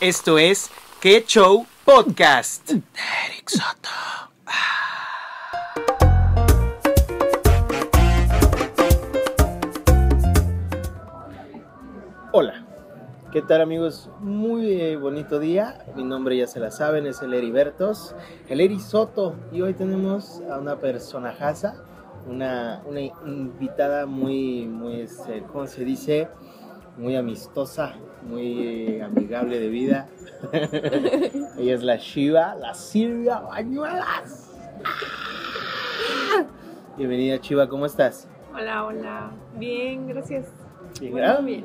Esto es Que Show Podcast. Eric Soto. Hola, ¿qué tal amigos? Muy eh, bonito día. Mi nombre ya se la saben, es el Heribertos, el Eri Soto. Y hoy tenemos a una personajaza, una, una invitada muy, muy, este, ¿cómo se dice? Muy amistosa, muy amigable de vida. Ella es la Shiva, la Silvia Bañuelas. Bienvenida Chiva, ¿cómo estás? Hola, hola. Bien, gracias. Bien, bien.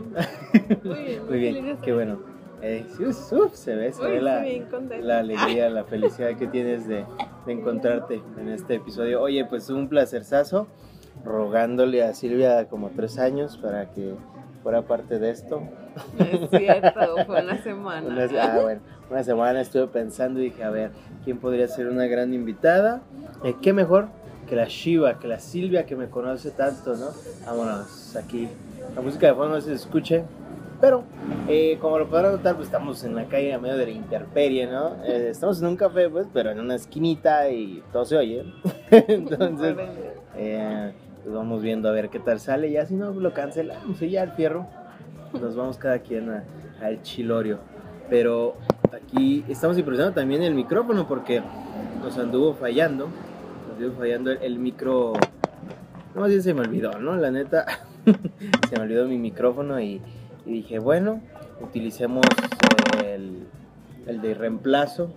Muy bien, Muy bien, qué bueno. Eh, uf, uf, se ve, se Uy, ve la alegría, la felicidad que tienes de, de encontrarte en este episodio. Oye, pues un placerzazo, rogándole a Silvia como tres años para que fuera parte de esto. No es cierto, fue una semana. Una, ah, bueno, una semana estuve pensando y dije, a ver, ¿quién podría ser una gran invitada? Eh, ¿Qué mejor que la Shiva, que la Silvia que me conoce tanto, ¿no? Vámonos, aquí. La música de fondo no se escuche, pero eh, como lo podrán notar, pues estamos en la calle a medio de la intemperie, ¿no? Eh, estamos en un café, pues, pero en una esquinita y todo se oye. Entonces, eh, pues vamos viendo a ver qué tal sale. Ya si no, lo cancelamos y ya el fierro. Nos vamos cada quien al chilorio. Pero aquí estamos improvisando también el micrófono porque nos anduvo fallando. Nos anduvo fallando el, el micro. No, más bien se me olvidó, ¿no? La neta, se me olvidó mi micrófono y, y dije, bueno, utilicemos el, el de reemplazo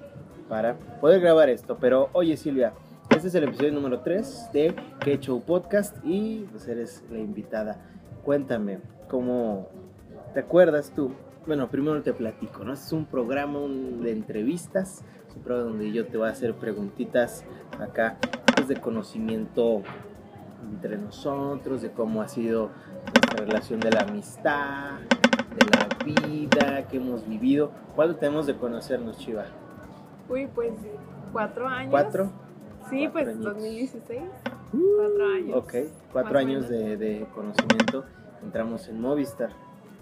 para poder grabar esto. Pero oye, Silvia, este es el episodio número 3 de Que Show Podcast y pues eres la invitada. Cuéntame, ¿cómo te acuerdas tú? Bueno, primero te platico, ¿no? Este es un programa de entrevistas, es un programa donde yo te voy a hacer preguntitas acá, pues de conocimiento entre nosotros, de cómo ha sido nuestra relación de la amistad, de la vida que hemos vivido. ¿Cuánto tenemos de conocernos, Chiva? Uy, pues cuatro años. ¿Cuatro? Sí, pues añitos. 2016. Cuatro años. Ok, cuatro años de, de conocimiento. Entramos en Movistar,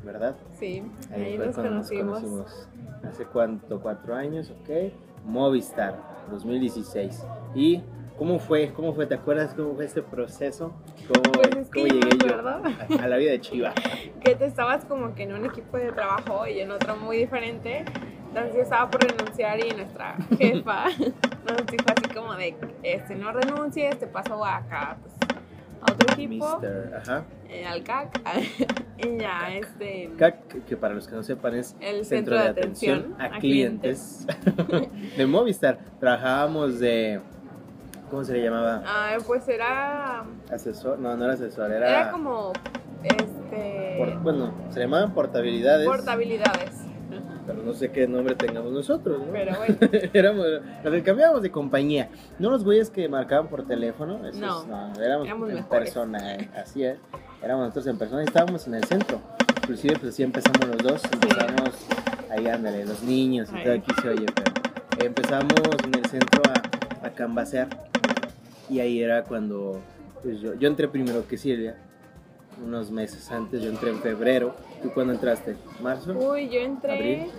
¿verdad? Sí, Ahí, ahí fue nos cuando conocimos. nos conocimos. ¿Hace cuánto? Cuatro años, ok. Movistar, 2016. ¿Y cómo fue? ¿Cómo fue? ¿Te acuerdas cómo fue este proceso? ¿Cómo, Pues es que cómo llegué yo acuerdo. a, a la vida de Chiva? que te estabas como que en un equipo de trabajo y en otro muy diferente. Entonces yo estaba por renunciar y nuestra jefa nos dijo así como de, este, no renuncies, te paso acá, pues, a otro equipo, Mister, ajá. eh, al CAC, y ya, este, CAC, que para los que no sepan es el centro, de atención, a clientes. De Movistar. Trabajábamos de, ¿cómo se le llamaba? Ah, pues era, Asesor, no, no era asesor, era, era como, este, por- bueno, se llamaban portabilidades, portabilidades, pero no sé qué nombre tengamos nosotros, ¿no? pero bueno, éramos, nos cambiamos de compañía. No los güeyes que marcaban por teléfono, esos, No, no, éramos, éramos en mejores. persona, eh, así es. Éramos nosotros en persona y estábamos en el centro. Inclusive pues así empezamos los dos, empezamos ahí ándale, los niños y Ay. todo aquí se oye, pero empezamos en el centro a, a canvasear y ahí era cuando pues, yo, yo entré primero que Silvia, unos meses antes, yo entré en febrero. ¿Tú cuándo entraste? ¿Marzo? uy, yo entré... ¿Abril?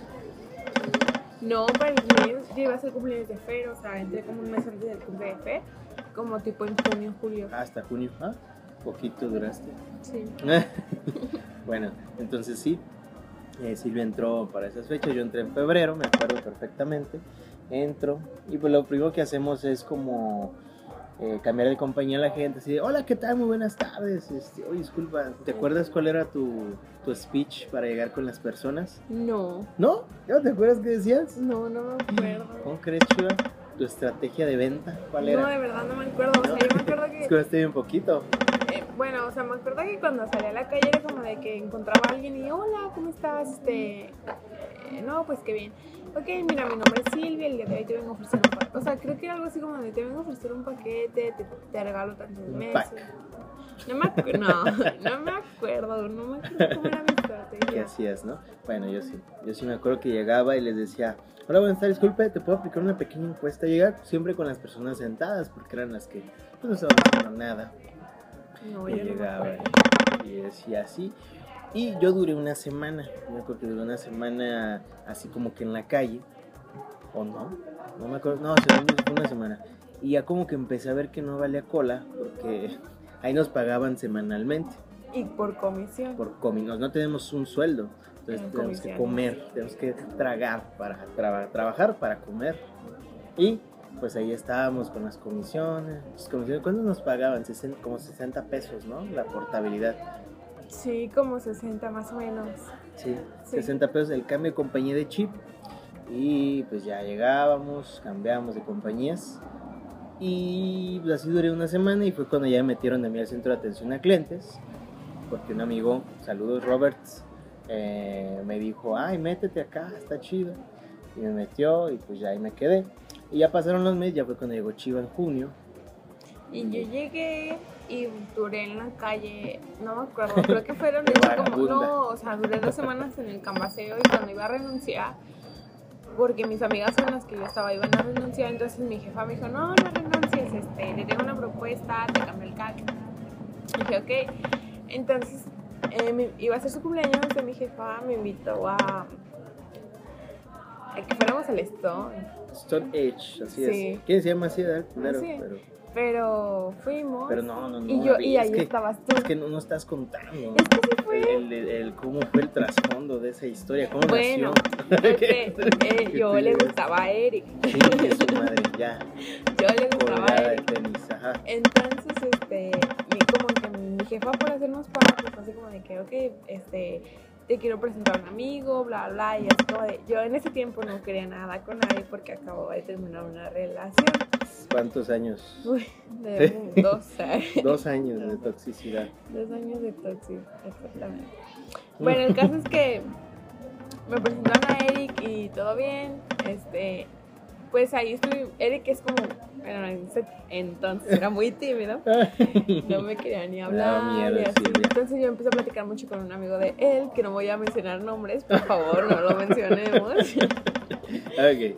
No, para el cumpleaños, yo iba a hacer cumpleaños de Fer, o sea, entré como un mes antes del cumpleaños de Fer, como tipo en junio, julio. Hasta junio. Ah, poquito duraste. Sí. bueno, entonces sí, eh, Silvia entró para esas fechas, yo entré en febrero, me acuerdo perfectamente, entro y pues lo primero que hacemos es como eh, cambiar de compañía a la gente, así de, hola, ¿qué tal? Muy buenas tardes, este, oye, disculpa, ¿te acuerdas cuál era tu, tu speech para llegar con las personas? No, ¿No? ¿Ya no te acuerdas qué decías? no, no me acuerdo. ¿Cómo crees, Chiva? ¿Tu estrategia de venta? ¿Cuál era? No, de verdad no me acuerdo. O sea, yo me acuerdo que. Escuchaste bien poquito. eh, bueno, o sea, me acuerdo que cuando salí a la calle era como de que encontraba a alguien y hola, ¿cómo estás? Este. No, pues qué bien. Ok, mira, mi nombre es Silvia, el día de hoy te vengo a ofrecer un paquete. O sea, creo que era algo así como de te vengo a ofrecer un paquete, te, te regalo tantos Un meses. No me acuerdo, no, no me acuerdo, no me acuerdo cómo era mi ¿Qué estrategia. hacías, no? Bueno, yo sí. Yo sí me acuerdo que llegaba y les decía, hola, buenas tardes, disculpe, ¿te puedo aplicar una pequeña encuesta? Llegar siempre con las personas sentadas, porque eran las que pues, no estaban haciendo nada. No, y yo no me llegaba y decía así. Y yo duré una semana, me acuerdo que duré una semana así como que en la calle, o no, no me acuerdo, no, fue una semana. Y ya como que empecé a ver que no valía cola, porque ahí nos pagaban semanalmente, Y por comisión. por comi, no, tenemos un sueldo, entonces En tenemos que comisiones. comer, tenemos que tragar para traba- trabajar para comer. Y pues ahí estábamos con las comisiones, las comisiones ¿cuánto nos pagaban? Sesen- como 60 pesos, ¿no? La portabilidad. Sí, como 60 más o menos. Sí, Sí. 60 pesos el cambio de compañía de chip. Y pues ya llegábamos, cambiamos de compañías. Y pues así duré una semana y fue cuando ya me metieron a mí al centro de atención a clientes. Porque un amigo, saludos Roberts, eh, me dijo, ay, métete acá, está chido. Y me metió y pues ya ahí me quedé. Y ya pasaron los meses, ya fue cuando llegó Chiva en junio. Y yo llegué y duré en la calle, no me acuerdo, creo que fueron hecho como, no, o sea, duré dos semanas en el cambaseo y cuando iba a renunciar, porque mis amigas con las que yo estaba iban a renunciar, entonces mi jefa me dijo, no, no renuncies, este, le tengo una propuesta, te cambio el CAC. Y dije, ok, entonces eh, iba a ser su cumpleaños y mi jefa me invitó a, a que fuéramos al Stone. Stone Age, así Sí. es. ¿Quién se llama así, verdad? Claro, Sí. pero, Pero fuimos. pero no, no, no. y, yo, y es ahí que- estabas tú. Es que no, no estás contando. Es que sí fue. El, el- el- cómo fue el trasfondo de esa historia, cómo Bueno, nació. porque, eh, yo le gustaba a Eric. Chingue su madre, ya. Yo le gustaba a Colgada Eric. tenis, ajá. Entonces, este, mi, como que mi jefa por hacernos paro, pues así como de que, ok, este, te quiero presentar a un amigo, bla, bla, y como de, yo en ese tiempo no quería nada con nadie porque acababa de terminar una relación. ¿Cuántos años? Uy, de dos, años. Dos años de toxicidad. Dos años de tóxico, exactamente. Bueno, el caso es que me presentaron a Eric y todo bien. Este, pues ahí estuve. Eric es como, bueno, en ese entonces era muy tímido. No me quería ni hablar. miedo, y así. Entonces yo empecé a platicar mucho con un amigo de él, que no voy a mencionar nombres, por favor, no lo mencionemos. Ok.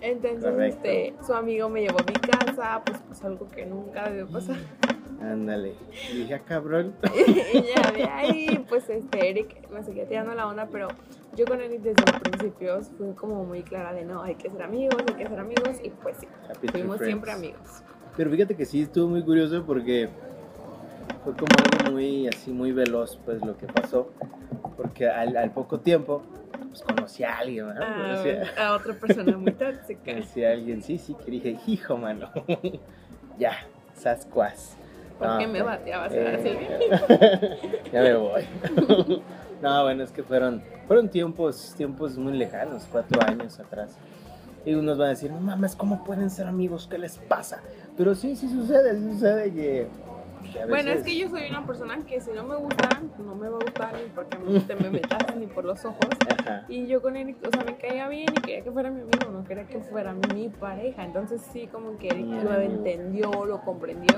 Entonces, Correcto. este, su amigo me llevó a mi casa, pues, pues algo que nunca debió pasar. Ándale. Y dije, ah, cabrón. y ya de ahí, pues este Eric me seguía tirando la onda, pero yo con Eric desde los principios fui como muy clara de no, hay que ser amigos, hay que ser amigos, y pues sí, Happy fuimos siempre amigos. Pero fíjate que sí estuvo muy curioso porque fue como algo muy así muy veloz pues lo que pasó porque al, al poco tiempo pues conocí a alguien ¿verdad? A, Conocí a- a otra persona muy tóxica. conocí a alguien sí sí que dije hijo mano ya sascuas ¿Por No, qué me bateabas, eh, Silvia? ya me voy no bueno es que fueron fueron tiempos tiempos muy lejanos cuatro años atrás y unos van a decir, no mames, ¿cómo pueden ser amigos? ¿Qué les pasa? Pero sí, sí sucede, sí sucede que... a Bueno, es veces- que yo soy una persona que si no me gustan, no me va a gustar ni porque me- te me metas ni por los ojos. Ajá. Y yo con Eric, o sea, me caía bien y quería que fuera mi amigo, no quería que fuera mi pareja. Entonces sí, como que Eric Mi lo entendió, lo comprendió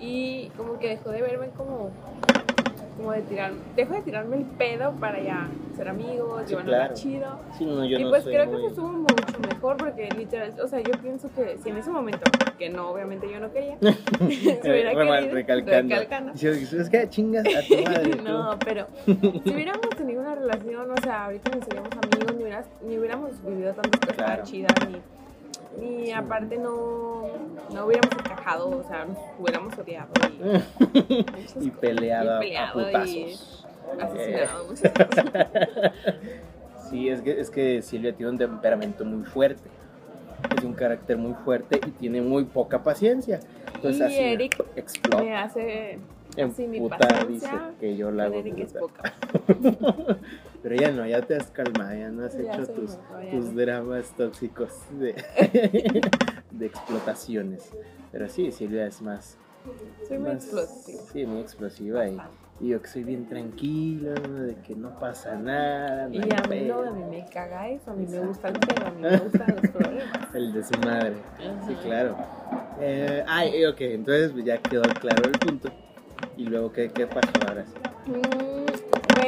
y como que dejó de verme como, como de tirar, dejó de tirarme el pedo para ya ser amigos, Sí, llevarnos claro. chido. Sí, no, yo y no pues soy creo muy... que eso estuvo mucho mejor porque literal, o sea, yo pienso que si en ese momento, que no, obviamente yo no quería, se hubiera querido, recalcando. recalcando. Dice, Es que chingas a tu madre. tú". no, pero si hubiéramos tenido una relación, o sea, ahorita ni seríamos amigos, ni, hubieras- ni hubiéramos vivido tantas cosas Claro. chidas, ni, ni aparte no, no hubiéramos encajado, o sea, nos hubiéramos odiado y, muchas y peleado, Y peleado a y putazos. asesinado, muchas cosas. Sí, es que, es que Silvia tiene un temperamento muy fuerte. Es un carácter muy fuerte y tiene muy poca paciencia. Entonces Y así Eric explota. Me hace así mi Emputa, dice paciencia. que yo la hago Eric es poca. Pero ya no, ya te has calmado, ya no has Ya hecho tus, mejor, tus no. dramas tóxicos de, de explotaciones. Pero sí, Silvia es más... Soy muy más- explosiva. Sí, muy explosiva y, y yo que soy bien tranquilo, de que no pasa nada. no Y a mí no, a mí me caga eso, a mí me gusta el pedo, a mí me gustan los problemas. El de su madre. Sí, Ajá. claro. Eh, ay, ok, entonces pues, ya quedó claro el punto. Y luego, ¿qué, qué pasó ahora sí? Mm,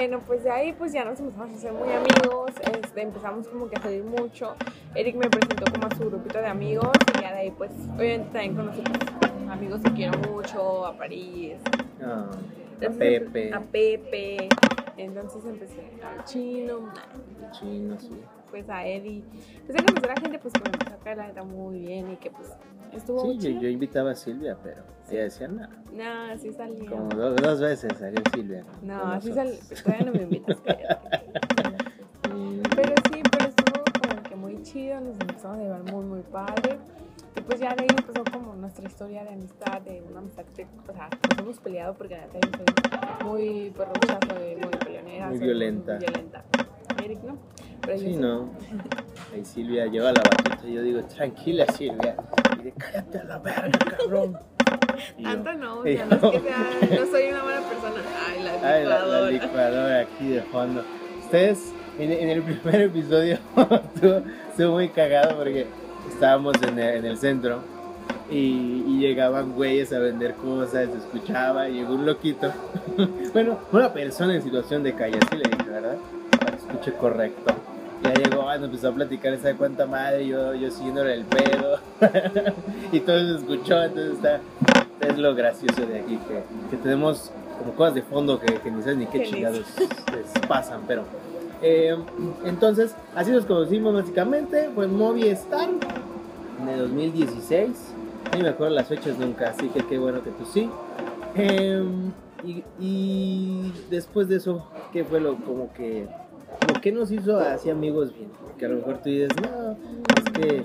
bueno, pues de ahí pues ya nos empezamos a hacer muy amigos, este, empezamos como que a salir mucho. Eric me presentó como a su grupito de amigos y ya de ahí pues obviamente también conocí pues, amigos que quiero mucho, a París, Ah, a Pepe. a Pepe, Entonces empecé al chino, Chino, sí. Pues a Eddie. Empecé a conocer a gente pues que me empezó a caer la neta muy bien y que pues estuvo Sí, yo, yo invitaba a Silvia, pero ella decía no. No, sí salía. Como dos, dos veces salió Silvia. No, con así nosotros. sal... todavía no me invitas. Pero sí, pero estuvo como que muy chido, nos empezamos a llevar muy, muy padre. Y pues ya de ahí empezó como nuestra historia de amistad, de una amistad que, o sea, nos hemos peleado porque la neta yo soy muy perrucha, soy muy peleonera. Muy soy violenta. Muy violenta. Eric, ¿no? Pero Sí, no. Ahí Silvia lleva la batuta y yo digo, tranquila Silvia. Y de cállate a la verga, cabrón. Y yo, Tanto no, o sea, no es que sea, no soy una mala persona. Ay, la Ay, la, la licuadora. licuadora aquí de fondo. Ustedes, en, en el primer episodio, estuvo, estuvo muy cagado porque estábamos en el, en el centro y, y llegaban güeyes a vender cosas, se escuchaba, y llegó un loquito. bueno, una persona en situación de calle, así le dije, ¿verdad? Para que escuche correcto. Ya llegó, nos empezó a platicar esa de cuánta madre, yo, yo siguiéndole el pedo. y todo se escuchó, entonces está, es lo gracioso de aquí, que, que tenemos como cosas de fondo que, que ni sabes ni qué chingados les pasan, pero... eh, entonces, así nos conocimos básicamente, fue en Movistar de 2016, ni me acuerdo las fechas nunca, así que qué bueno que tú sí. Eh, y, y después de eso, ¿qué fue lo como que... Que nos hizo así amigos bien? Que a lo mejor tú dices, no, es que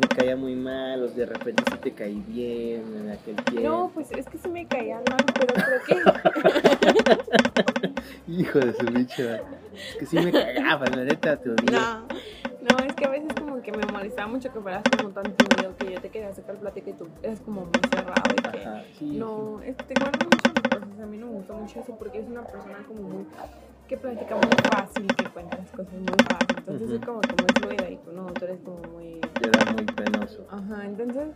me caía muy mal, o de repente sí te caí bien en aquel tiempo. No, pues es que sí me caían mal, pero creo que Hijo de su bicho. Es que sí me cagaba, la neta te odié. No, no, es que a veces como que me molestaba mucho que fueras como tan tímido que yo te quería sacar plática y tú eres como muy cerrado y que Ajá, sí. no, es, te guardas mucho cosas. A mí no me gusta mucho eso porque es una persona como muy que platica muy fácil, que cuenta las cosas muy fácil. Entonces Ujú. es como que muy fluida y tú no, tú eres como muy era muy penoso. Ajá, entonces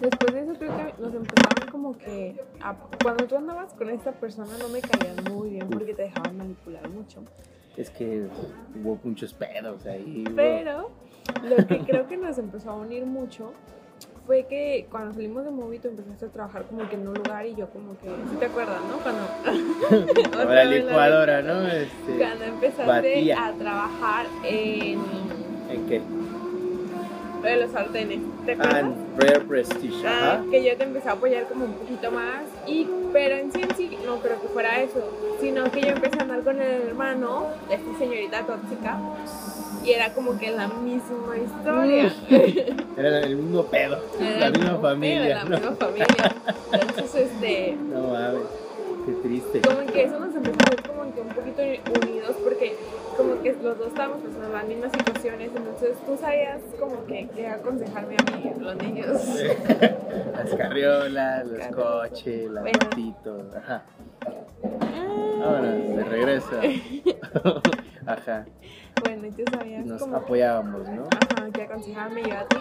después de eso creo que nos empezaron como que a- cuando tú andabas con esta persona no me caían muy bien porque te dejaban manipular mucho. Es que hubo muchos pedos ahí. Pero lo que creo que nos empezó a unir mucho fue que cuando salimos de Movie tú empezaste a trabajar como que en un lugar y yo como que, ¿sí te acuerdas, no? Cuando, la la licuadora, ¿no? Este, cuando empezaste Batía. a trabajar en ¿En qué? lo de los sartenes, ¿te acuerdas? Rare Prestige, Ah, que yo te empecé a apoyar como un poquito más y pero en sí en sí no creo que fuera eso sino que yo empecé a andar con el hermano de esta señorita tóxica y era como que la misma historia Era el mismo pedo. Era la misma familia. pedo, la ¿no? misma familia entonces este No mames. Qué triste. como que eso nos empezó a ver como que un poquito unidos porque como que los dos estábamos pasando las mismas situaciones entonces tú sabías como que qué aconsejarme a mí los niños Las carriolas, los coches, las Bueno. motitos. Ajá. Ahora, de regreso. Ajá. Bueno y tú sabías nos como apoyábamos, ¿no? Ajá, que aconsejaba yo a ti.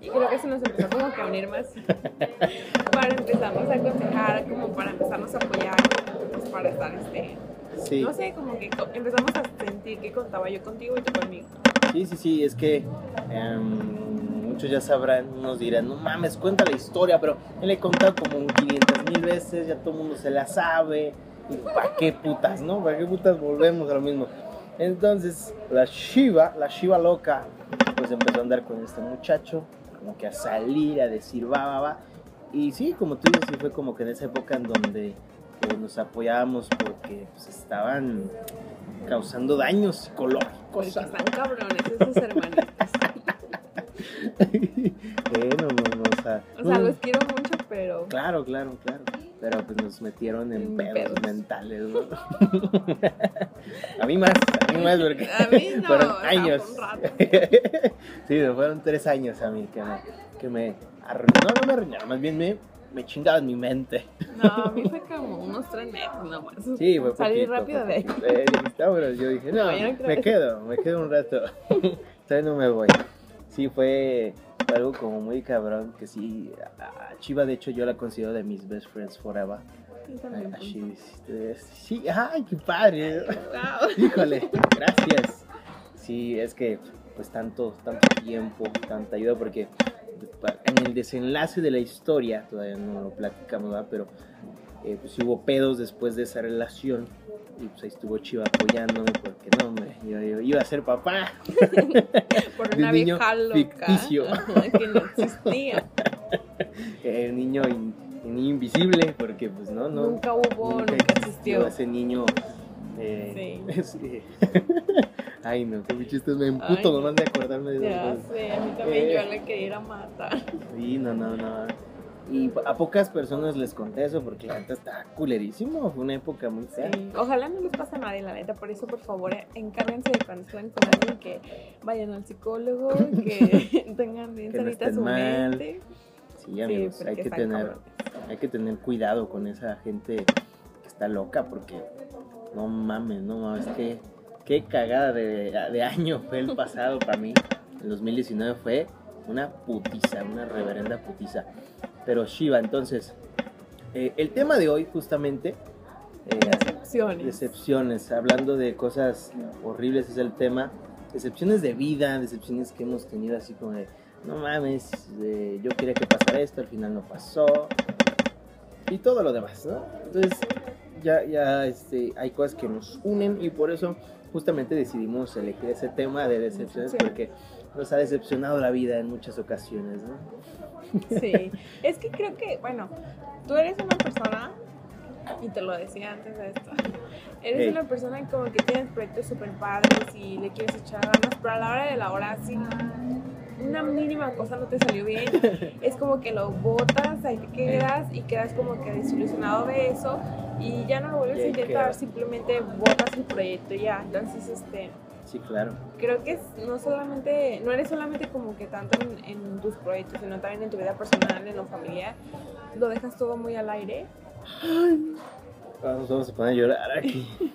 Y creo que eso nos empezó como que a unir más para empezarnos a aconsejar, como para empezarnos a apoyar, pues para estar, este, Sí. no sé, como que empezamos a sentir que contaba yo contigo y tú conmigo. Sí, sí, sí, es que em, muchos ya sabrán, unos dirán, no mames, cuenta la historia, pero él le he contado como 500 mil veces, ya todo el mundo se la sabe, y ¿para qué putas, no? ¿Para qué putas volvemos a lo mismo? Entonces, la Shiva, la Shiva loca, pues empezó a andar con este muchacho, como que a salir, a decir va, va, va, y sí, como tú dices, sí fue como que en esa época en donde eh, nos apoyábamos porque pues, estaban causando daños psicológicos. Porque están cabrones esos hermanitos. bueno, no, no, o sea, O sea, no, los quiero mucho, pero claro, claro, claro. Pero pues nos metieron en pedos, pedos. mentales, ¿no? a mí más, a mí más porque A mí no, fueron años. fue un rato. sí, me fueron tres años a mí que me, que me arruinaron, no, no me arruinaron, más bien me, me chingaban mi mente. no, a mí fue como unos tres meses nomás. Sí, fue Salí poquito, rápido de ahí. Eh, está bueno, yo dije, no, yo me que- quedo, me quedo un rato. Todavía no me voy. Sí, fue fue algo como muy cabrón, que sí, a Chiva de hecho yo la considero de mis best friends forever. Sí, también, A- a pues. Chiva, este, Sí, ay, qué padre. Wow. Híjole, gracias. Sí, es que pues tanto, tanto tiempo, tanta ayuda, porque en el desenlace de la historia, todavía no lo platicamos, ¿verdad? pero eh, pues hubo pedos después de esa relación Y pues ahí estuvo Chiva apoyándome porque no, hombre, yo, yo iba a ser papá. Por una un niño vieja loca. ficticio. que no existía. El niño, in- el niño invisible, porque pues no, no. nunca hubo, nunca, existió. Ese niño. eh, Sí. sí. Ay, no, qué chistes me emputo nomás de acordarme de Ya esas cosas. sé, a mí también Eh. yo le quería ir a matar. Sí, no, no, no. Y a pocas personas les conté eso porque la neta está culerísimo. Fue una época muy fea. Sí. Ojalá no les pase a nadie, la neta. Por eso, por favor, encárguense de cuando estén con alguien que vayan al psicólogo, que tengan bien Que sanita su mal. mente. Sí, amigos, hay que tener, cabrones. hay que tener cuidado con esa gente que está loca porque no mames, no mames, qué, qué cagada de, de año fue el pasado para mí. El 2019 fue una putiza, una reverenda putiza. Pero Shiva, entonces, eh, el tema de hoy justamente, eh, Decepciones. decepciones, hablando de cosas horribles es el tema, decepciones de vida, decepciones que hemos tenido así como de, no mames, eh, yo quería que pasara esto, al final no pasó, y todo lo demás, ¿no? Entonces, ya, ya este, hay cosas que nos unen y por eso justamente decidimos elegir ese tema de decepciones Sí. porque nos ha decepcionado la vida en muchas ocasiones, ¿no? Sí, es que creo que, bueno, tú eres una persona, y te lo decía antes de esto, eres Hey. una persona como que tienes proyectos súper padres y le quieres echar ganas, pero a la hora de la hora, si una mínima cosa no te salió bien, es como que lo botas, ahí te quedas y quedas como que desilusionado de eso y ya no lo vuelves a intentar, simplemente botas el proyecto y ya. Entonces, este Sí, claro. creo que no solamente, no eres solamente como que tanto en, en tus proyectos, sino también en tu vida personal, en lo familiar, lo dejas todo muy al aire. Vamos, vamos a poner a llorar aquí.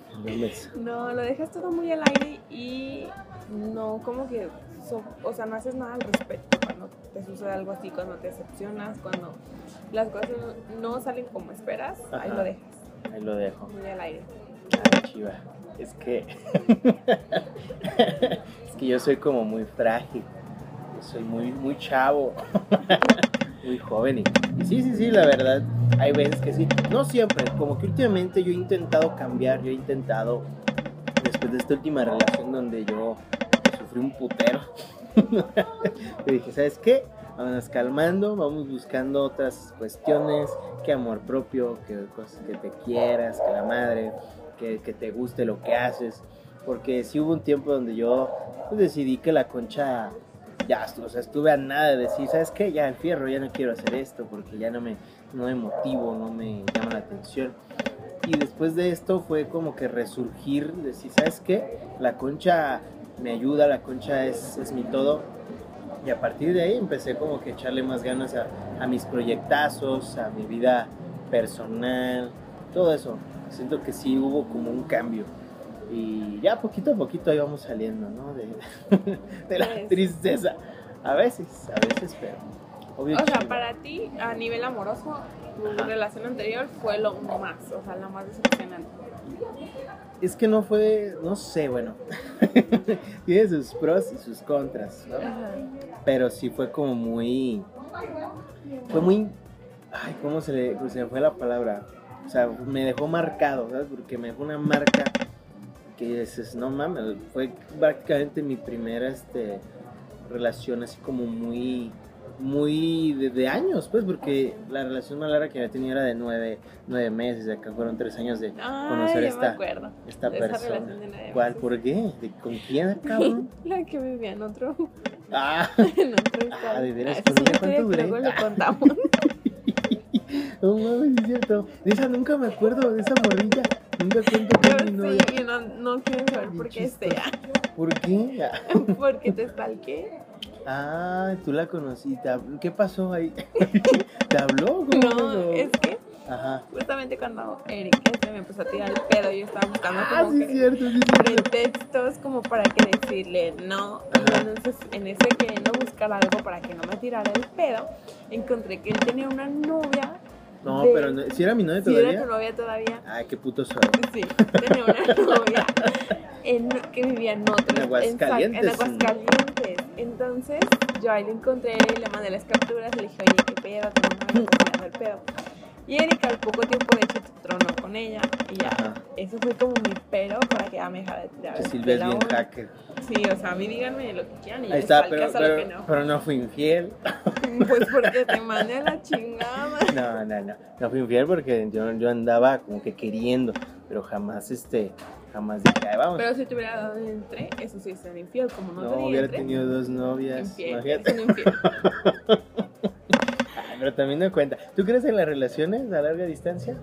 No lo dejas todo muy al aire y no como que, so- o sea, no haces nada al respecto cuando te sucede algo así, cuando te decepcionas, cuando las cosas no, salen como esperas, ahí lo dejas Ahí lo dejo. muy al aire. Ay, chiva. Es que. es que yo soy como muy frágil. Soy muy, muy chavo. muy joven. Y, sí, sí, sí, la verdad. Hay veces que sí. No siempre. Como que últimamente yo he intentado cambiar. Yo he intentado. Después de esta última relación donde yo sufrí un putero. yo dije, ¿sabes qué? Vamos calmando, vamos buscando otras cuestiones, que amor propio, que cosas que te quieras, que la madre, que, que te guste lo que haces. Porque sí hubo un tiempo donde yo pues, decidí que la concha, ya, o sea, estuve a nada de decir, ¿sabes qué? Ya el fierro, ya no quiero hacer esto porque ya no me, no me motivo, no me llama la atención. Y después de esto fue como que resurgir, decir, ¿sabes qué? La concha me ayuda, la concha es, es mi todo. Y a partir de ahí empecé como que a echarle más ganas a, a mis proyectazos, a mi vida personal, todo eso. Siento que sí hubo como un cambio. Y ya poquito a poquito ahí vamos saliendo, ¿no? De, de la Pues. tristeza. A veces, a veces, pero obvio O sea, para ti, a nivel amoroso, tu Ajá. relación anterior fue lo más, o sea, la más decepcionante. Es que no fue, no sé, bueno. Tiene sus pros y sus contras, ¿no? Pero sí fue como muy. Fue muy. Ay, ¿cómo se le, se me fue la palabra? O sea, me dejó marcado, ¿sabes? Porque me dejó una marca que dices, no mames, fue prácticamente mi primera este, relación así como muy. Muy de, de años, pues, porque la relación más larga que había tenido era de nueve, nueve meses, acá fueron tres años de Ay, conocer ya esta, me esta de persona. ¿Cuál? ¿Por qué? ¿De- ¿Con quién, cabrón? La que vivía en otro, ah, en otro Ah. ¿de veras? Ah, ¿Con esa ella es una cuánto duré? Luego le contamos. No mames, es cierto. De esa nunca me acuerdo, de esa morrilla. Nunca cuento con mi novia. sí, no, no quiero saber por qué sea. ¿Por qué? Porque te stalqué. Ah, tú la conocí. ¿Qué pasó ahí? ¿Te habló? ¿Cómo No, es que Ajá. justamente cuando Eric este, me empezó a tirar el pedo, yo estaba buscando Ah, como sí, que cierto, sí, pretextos como para que decirle no. Ajá. entonces, en ese queriendo buscar algo para que no me tirara el pedo, encontré que él tenía una novia. No, de- pero no- si era mi novia Si era todavía. tu novia todavía. Ay, qué puto suave. Sí, tenía una novia en- que vivía en otro. En Aguascalientes. En, Aguascalientes. Entonces, yo ahí lo encontré, le mandé las capturas, le dije, oye, qué pedo, una novia, me el pedo. Y Erika al poco tiempo de hecho tronó con ella y ya. Ajá. Eso fue como mi pero para que ya me dejara de tirar. Silvia es bien hacker. Sí, o sea, a mí díganme lo que quieran y Ahí está, pero, que no. pero no fui infiel. Pues porque te mandé la chingada. No, no, no. No fui infiel porque yo, yo andaba como que queriendo, pero jamás, este, jamás dije, "Ay, vamos. Pero si te hubiera dado entre, eso sí es ser infiel, como no, no, te hubiera tenido dos novias. infiel, eres un infiel. Pero también no cuenta. ¿Tú crees en las relaciones a larga distancia?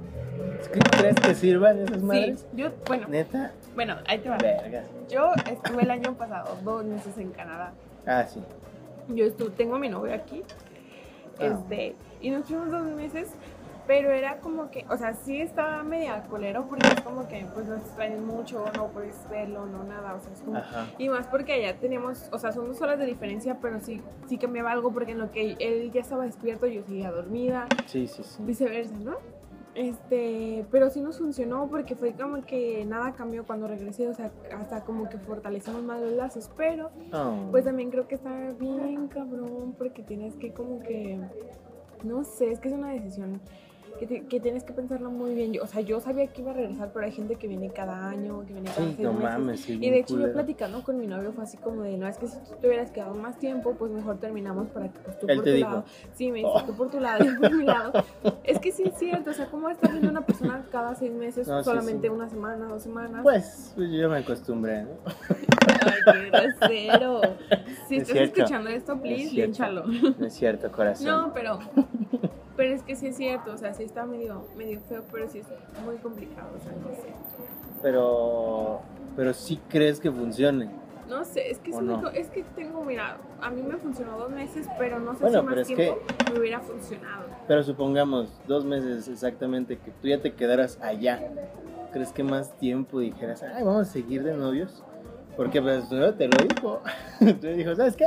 ¿Qué ¿Crees que sirvan esas Sí, madres? yo, bueno, Neta, bueno, ahí te va. vergas. Yo estuve el año pasado dos meses en Canadá. Ah, sí. Yo estuve, tengo a mi novio aquí. Ah. Este, y nos fuimos dos meses, pero era como que, o sea, sí estaba media colero porque es como que pues nos extrañan mucho, no puedes verlo, no nada, o sea, es como Ajá. Y más porque allá teníamos, o sea, son dos horas de diferencia, pero sí, sí cambiaba algo porque en lo que él ya estaba despierto, yo seguía dormida, Sí, sí, sí. viceversa, ¿no? Este, pero sí nos funcionó porque fue como que nada cambió cuando regresé, o sea, hasta como que fortalecemos más los lazos, pero Oh. pues también creo que está bien cabrón porque tienes que como que, no sé, es que es una decisión que, te- que tienes que pensarlo muy bien. Yo, o sea, yo sabía que iba a regresar, pero hay gente que viene cada año, que viene cada Sí, seis no meses. mames, sí, Y de hecho yo culero. platicando con mi novio fue así como de, no, es que si tú te hubieras quedado más tiempo, pues mejor terminamos para que pues tú Él por te tu dijo. lado. Sí, me dice, Oh. tú por tu lado, yo por mi lado. Es que sí es cierto, o sea, ¿cómo estás viendo una persona cada seis meses, No, solamente sí. una semana, dos semanas? Pues, pues yo me acostumbré, ¿no? Ay, qué grosero. Si Es estás escuchando esto, please, línchalo. No es cierto, corazón. No, pero pero es que sí es cierto, o sea, sí está medio medio feo, pero sí es muy complicado, o sea, no sé. Pero, pero sí crees que funcione. No sé, es que es, ¿O muy no? es que tengo, mira, a mí me funcionó dos meses, pero no sé Bueno, si más tiempo me hubiera funcionado. Pero supongamos, dos meses exactamente, que tú ya te quedaras allá. ¿Crees que más tiempo dijeras, ay, vamos a seguir de novios? Porque pues te lo dijo. Tú le dijo, ¿sabes qué?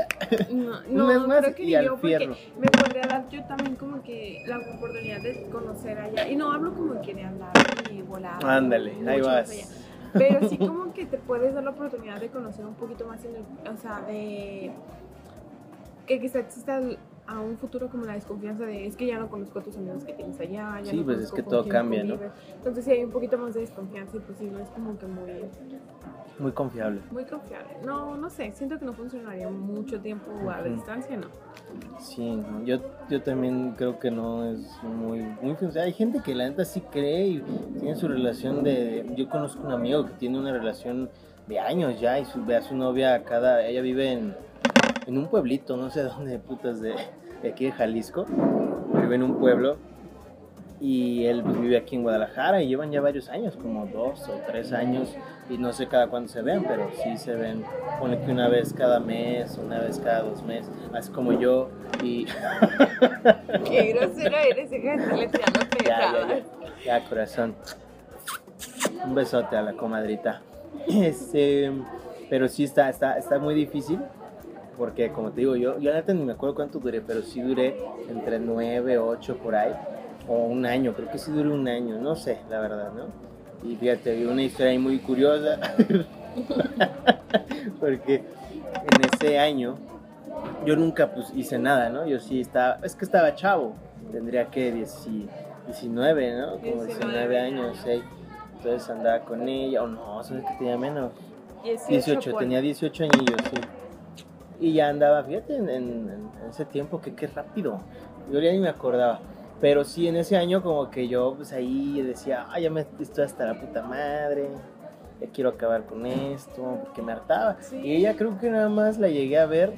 No, no más creo que y yo, porque fierro. me podría dar yo también como que la oportunidad de conocer allá. Y no hablo como que de andar y volar. Ándale, ahí vas. allá. Pero sí como que te puedes dar la oportunidad de conocer un poquito más en el, o sea, de que quizá exista a un futuro como la desconfianza de es que ya no conozco a tus amigos que tienes allá, ya Sí, no pues, es que todo cambia, ¿no? Entonces sí hay un poquito más de desconfianza y pues sí, no es como que muy, Muy confiable. muy confiable. No, no sé, siento que no funcionaría mucho tiempo a la distancia, no. Sí, no, yo, yo también creo que no es muy, muy funcional. Hay gente que la neta sí cree y tiene su relación de... Yo conozco un amigo que tiene una relación de años ya y su, ve a su novia cada... Ella vive en, en un pueblito, no sé dónde putas de, de aquí de Jalisco. Vive en un pueblo y él vive aquí en Guadalajara y llevan ya varios años, como dos o tres años y no sé cada cuándo se ven, pero sí se ven, pone que una vez cada mes, una vez cada dos meses, así como yo y Qué grosera eres, tirando ya, ya, ya, ya, corazón. Un besote a la comadrita. Este, pero sí está, está, está muy difícil. Porque como te digo, yo, yo neta ni me acuerdo cuánto duré, pero sí duré entre 9, 8 por ahí. O un año, creo que sí duré un año, no sé, la verdad, ¿no? Y fíjate, vi una historia ahí muy curiosa. porque en ese año yo nunca pues hice nada, ¿no? Yo sí estaba, es que estaba chavo, tendría que 10 19, ¿no? Como 19 19 años, sí. Entonces andaba con ella, o no, sabes que tenía menos. 18, 18, pon. tenía 18 añillos, sí. Y ya andaba, fíjate, en, en- en ese tiempo, que qué rápido. Yo ya ni me acordaba. Pero sí, en ese año como que yo pues ahí decía, ay, ya me estoy hasta la puta madre, ya quiero acabar con esto, porque me hartaba. Sí. Y ella creo que nada más la llegué a ver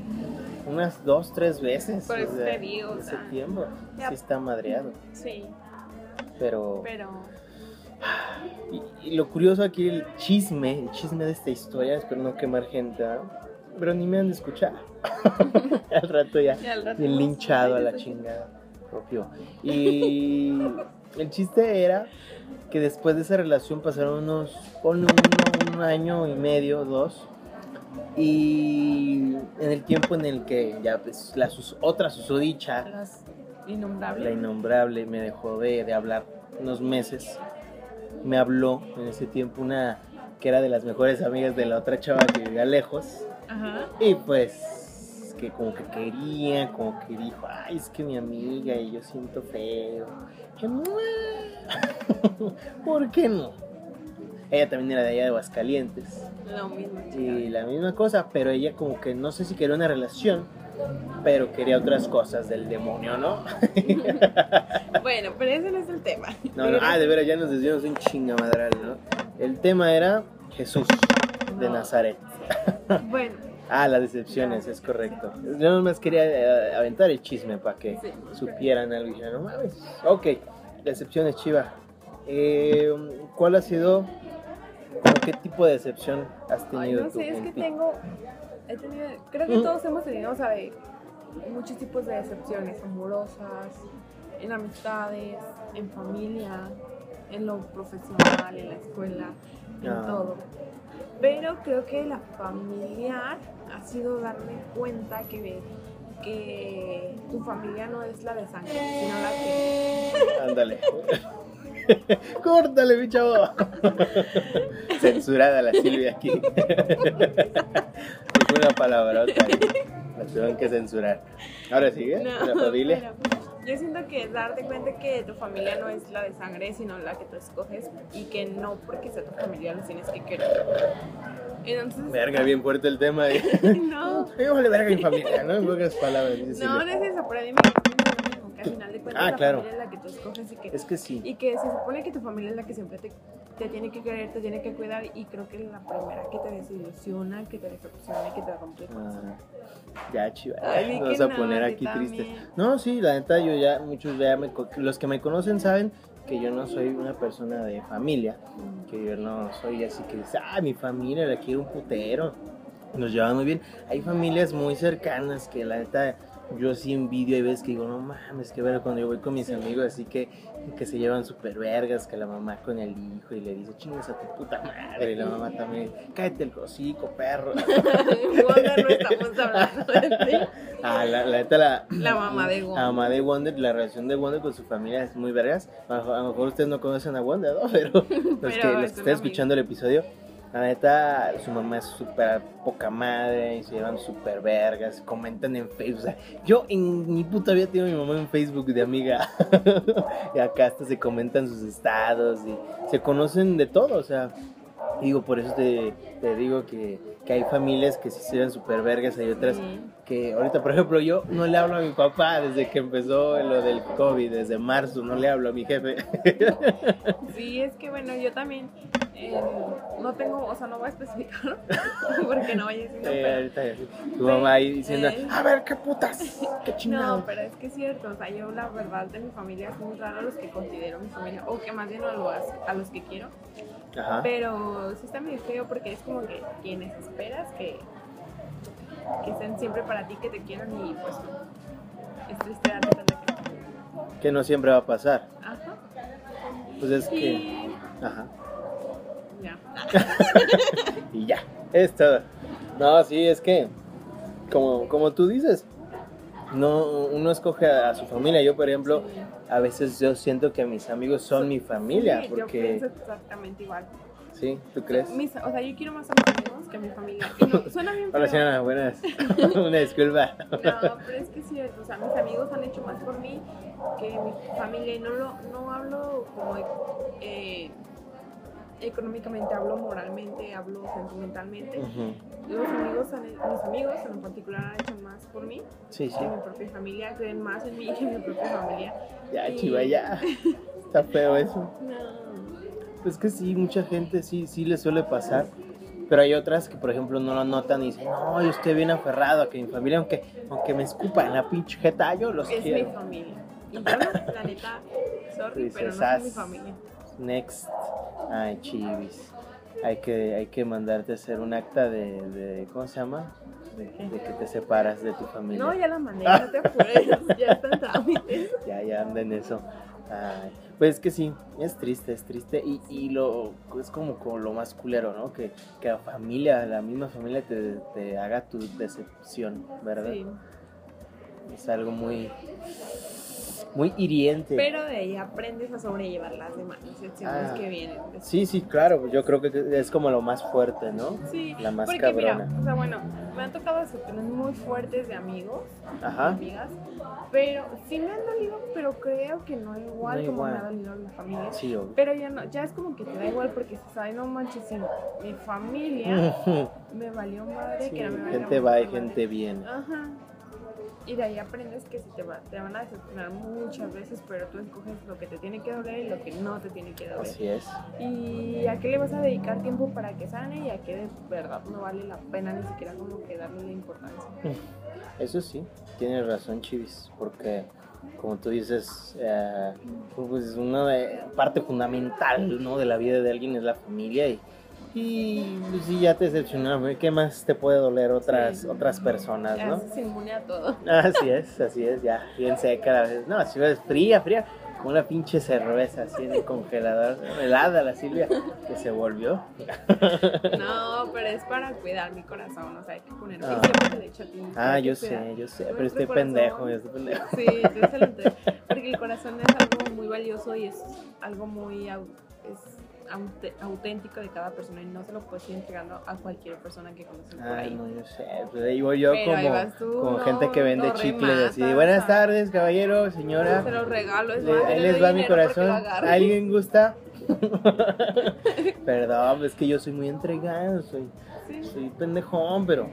unas dos, tres veces. Por eso te digo, o ese sea, tiempo. ya- Sí está madreado. Sí, Pero... pero Y, y lo curioso aquí, el chisme, el chisme de esta historia, espero no quemar gente, ¿ah? pero ni me han de escuchar. Al rato ya, al rato bien linchado a la chingada propio. Y el chiste era que después de esa relación pasaron unos, ponle uno, un año y medio, dos. Y en el tiempo en el que ya pues, la sus, otra susodicha las innombrables. la innombrable me dejó de, de hablar unos meses. Me habló en ese tiempo una que era de las mejores amigas de la otra chava que vivía lejos. Ajá. Y pues que como que quería, como que dijo, ay, es que mi amiga y yo siento feo. ¿Por qué no? Ella también era de allá de Aguascalientes. Lo mismo. Y la misma cosa, pero ella como que no sé si quería una relación, pero quería otras cosas del demonio, ¿no? Bueno, pero ese no es el tema. No, no, ah, de veras, ya nos desviamos un chingamadral, ¿no? El tema era Jesús de. Nazaret. Bueno, Ah, las decepciones, es correcto. Yo nomás quería eh, aventar el chisme para que Sí. supieran algo y dijeran, no mames. Ok, decepciones, Chiva. Eh, ¿Cuál ha sido, qué tipo de decepción has ay, tenido no tú? sé, es que ti? tengo, he tenido, creo que Mm. todos hemos tenido, o sea, de muchos tipos de decepciones amorosas, en amistades, en familia, en lo profesional, en la escuela, en Ah. todo. Pero creo que la familiar ha sido darme cuenta que, que tu familia no es la de sangre, sino la que... Ándale. Córtale, mi chavo. Censurada la Silvia aquí. Dijo una palabrota. La tuvieron que censurar. Ahora sigue, la familia. pero yo siento que es darte cuenta que tu familia no es la de sangre, sino la que tú escoges y que no porque sea tu familia los tienes que querer. Entonces, Verga, bien fuerte el tema. De... no, Yo vale verga mi familia, ¿no? En pocas palabras. no, no es eso, pero a mí me que al final de cuentas Ah, la claro. familia es la que tú escoges y que, Es que sí. y que se supone que tu familia es la que siempre te, te tiene que querer, te tiene que cuidar y creo que la primera que te desilusiona, que te decepciona, que te rompe el corazón. Ah, ya, chiva. Ay, di Nos que vamos a no, poner aquí tristes. No, sí, la neta, yo ya, muchos ya me, los que me conocen saben que yo no soy una persona de familia. que yo no soy así que dice, ah, mi familia la quiero un putero. Nos llevan muy bien. Hay familias muy cercanas que la neta yo sí envidio y ves que digo, no mames, que ver cuando yo voy con mis amigos así que, que se llevan súper vergas, que la mamá con el hijo y le dice, chingas a tu puta madre. Y la mamá también, cállate el hocico, perro. Wonder no estamos hablando de ti. Ah, la, la la, La mamá de Wonder. La mamá de Wonder, la relación de Wonder con su familia es muy vergas. A, a lo mejor ustedes no conocen a Wonder, ¿no? Pero los que, los que una estén escuchando el episodio, la neta, su mamá es súper poca madre y se llevan súper vergas, comentan en Facebook. O sea, yo en mi puta vida tengo a mi mamá en Facebook de amiga. y acá hasta se comentan sus estados y se conocen de todo, o sea. Digo, por eso te, te digo que, que hay familias que sí se ven súper vergas, hay otras Sí. que ahorita, por ejemplo, yo no le hablo a mi papá desde que empezó lo del COVID, desde marzo, no le hablo a mi jefe. Sí, es que bueno, yo también eh, no tengo, o sea, no voy a especificar porque no vaya diciendo, Eh, ahorita tu mamá ahí diciendo, Eh. a ver, qué putas, qué chingado. no, pero es que es cierto, o sea, yo la verdad de mi familia es muy raro los que considero mi familia, o que más bien a los, a los que quiero, Ajá. pero sí está medio feo porque es como que quienes esperas que, que estén siempre para ti, que te quieran y pues es triste darte cuenta que no. Que no siempre va a pasar. Ajá. Pues es que, ajá. ya. Y ya, es todo. No, sí, es que, como, como tú dices, no, uno escoge a, a su familia. Yo, por ejemplo, Sí. a veces yo siento que mis amigos son mi familia, Sí, yo porque, pienso exactamente igual. ¿sí? ¿Tú crees? Mis- o sea, yo quiero más a mis amigos que a mi familia. Y no, suena bien Hola, señora, buenas. Una disculpa. No, pero es que es cierto. O sea, mis amigos han hecho más por mí que mi familia. Y no, lo, no hablo como eh, económicamente, hablo moralmente, hablo sentimentalmente. Ujú. Los amigos, mis amigos en particular han hecho más por mí Sí, sí. que mi propia familia. Creen más en mí que en mi propia familia. Ya, Y- chiva, ya. Está feo eso. No. Pues que sí, mucha gente sí, sí le suele pasar. Pero hay otras que, por ejemplo, no lo notan y dicen, no, yo estoy bien aferrado a que mi familia, aunque, aunque me escupa en la pinche jeta, yo los Es mi quiero. familia. Y yo, la neta, sorry, Dices, pero no es mi familia. Next. Ay, chivis. Hay que, hay que mandarte a hacer un acta de, de ¿cómo se llama? De, de que te separas de tu familia. No, ya la mandé, no te apures, ya está en trámite. Ya, ya anda en eso. Ay, pues es que sí, es triste, es triste. Y, y lo es como, como lo más culero, ¿no? Que, que la familia, la misma familia te, te haga tu decepción, ¿verdad? Sí. Es algo muy. Muy hiriente. Pero de ahí aprendes a sobrellevar las demás Ah. que vienen. Sí, sí, claro, yo creo que es como lo más fuerte, ¿no? Sí, La más porque cabrona. mira, o sea, bueno, me han tocado excepciones muy fuertes de amigos, Ajá. amigas, pero sí me han dolido, pero creo que no igual No como igual. me ha dolido la familia. Sí, obvio. Pero ya no, ya es como que te da igual porque dices, ay no manches, si mi familia me valió madre, Sí, que no me valió gente va y gente viene. Ajá. Y de ahí aprendes que si te, va, te van a decepcionar muchas veces, pero tú escoges lo que te tiene que doler y lo que no te tiene que doler. Así es. Y a qué le vas a dedicar tiempo para que sane y a qué de verdad no vale la pena ni siquiera como que darle la importancia. Eso sí, tienes razón, Chivis, porque como tú dices, eh, pues una de- parte fundamental ¿no? de la vida de alguien es la familia y, y pues, si ya te decepcionaron, ¿qué más te puede doler otras, Sí. otras personas, Ya no? se inmune a todo. Así es, así es, ya, bien seca la vez. No, si es fría, fría, como una pinche cerveza así en el congelador, helada la Silvia, que se volvió. No, pero es para cuidar mi corazón, o sea, hay que poner. Ah. A. Ah, yo cuidar. sé, yo sé, pero estoy corazón. pendejo, yo estoy pendejo. Sí, yo se lo entiendo. Porque el corazón es algo muy valioso y es algo muy es auténtico de cada persona y no se lo puedes ir entregando a cualquier persona que conoces por Ah, ahí. no, yo sé, pues ahí voy yo Pero como, tú, como no, gente que vende chicles así, buenas tardes, caballero, señora, Se lo regalo, es Le- ahí les va mi corazón. ¿alguien gusta? Perdón, es que yo soy muy entregado, soy, Sí. soy pendejón, pero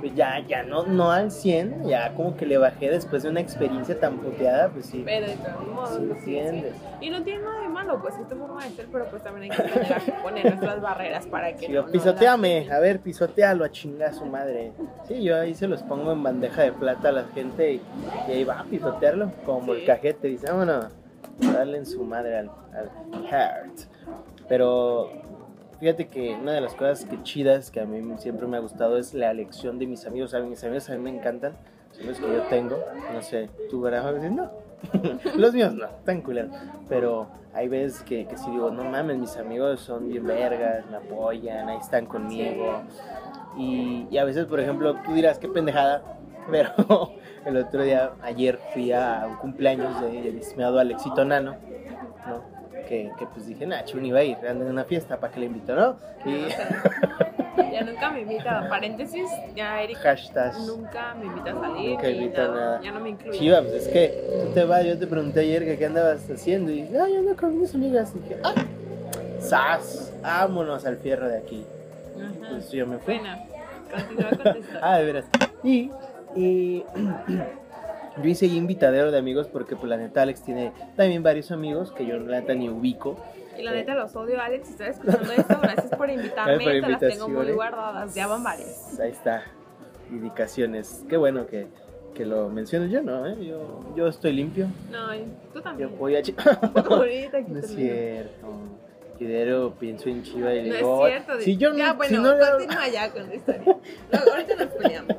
pues ya, ya no, no al 100, ya como que le bajé después de una experiencia tan puteada, pues sí. Pero de todos modos, Sí, sí. Y no tiene nada de malo, pues es tu forma de ser, pero pues también hay que a poner nuestras barreras para que no, pisoteame, a ver, pisotealo a chingar a su madre. Sí, yo ahí se los pongo en bandeja de plata a la gente y, y ahí va a pisotearlo, como el cajete, dice, vámonos, darle en su madre al, al heart. Pero fíjate que una de las cosas que chidas que a mí siempre me ha gustado es la elección de mis amigos. A mí, mis amigos a mí me encantan, son los que yo tengo. No sé, tú verás no. los míos no, tan culeros. Pero hay veces que, que sí digo, no mames, mis amigos son bien vergas, me apoyan, ahí están conmigo. Y, y a veces, por ejemplo, tú dirás, qué pendejada, pero el otro día, ayer fui a un cumpleaños de, de mi estimado Alexito Nano, ¿no? Que, que pues dije, nah, Chuni va a ir, anda en una fiesta, ¿para que le invito, no? Y Ya nunca me invita, paréntesis, ya Erika hashtag, nunca me invita a salir. Nunca invita nada, nada. Ya no me incluye. chiva, pues es que tú te vas, yo te pregunté ayer que qué andabas haciendo, y dije, ay, ando con mis amigas, y dije, ah, sas, vámonos al fierro de aquí. Ajá. Pues yo me fui. Buena, continúa contestando. Ah, de veras. Y, y yo hice invitadero de amigos porque pues la neta Alex tiene también varios amigos que yo la neta ni ubico. Y la neta los odio, Alex, si estás escuchando esto, gracias por invitarme, por te las tengo muy guardadas, ya van varias. Ahí está. Indicaciones. Qué bueno que, que lo menciono yo, ¿no? ¿Eh? Yo, yo estoy limpio. No, tú Yo también. voy a... Ahorita aquí no es cierto. Quidero, pienso en Chiva y No digo, es cierto. si yo, ya, no- bueno, si, no continúa ya con la historia. Luego, ahorita nos peleamos.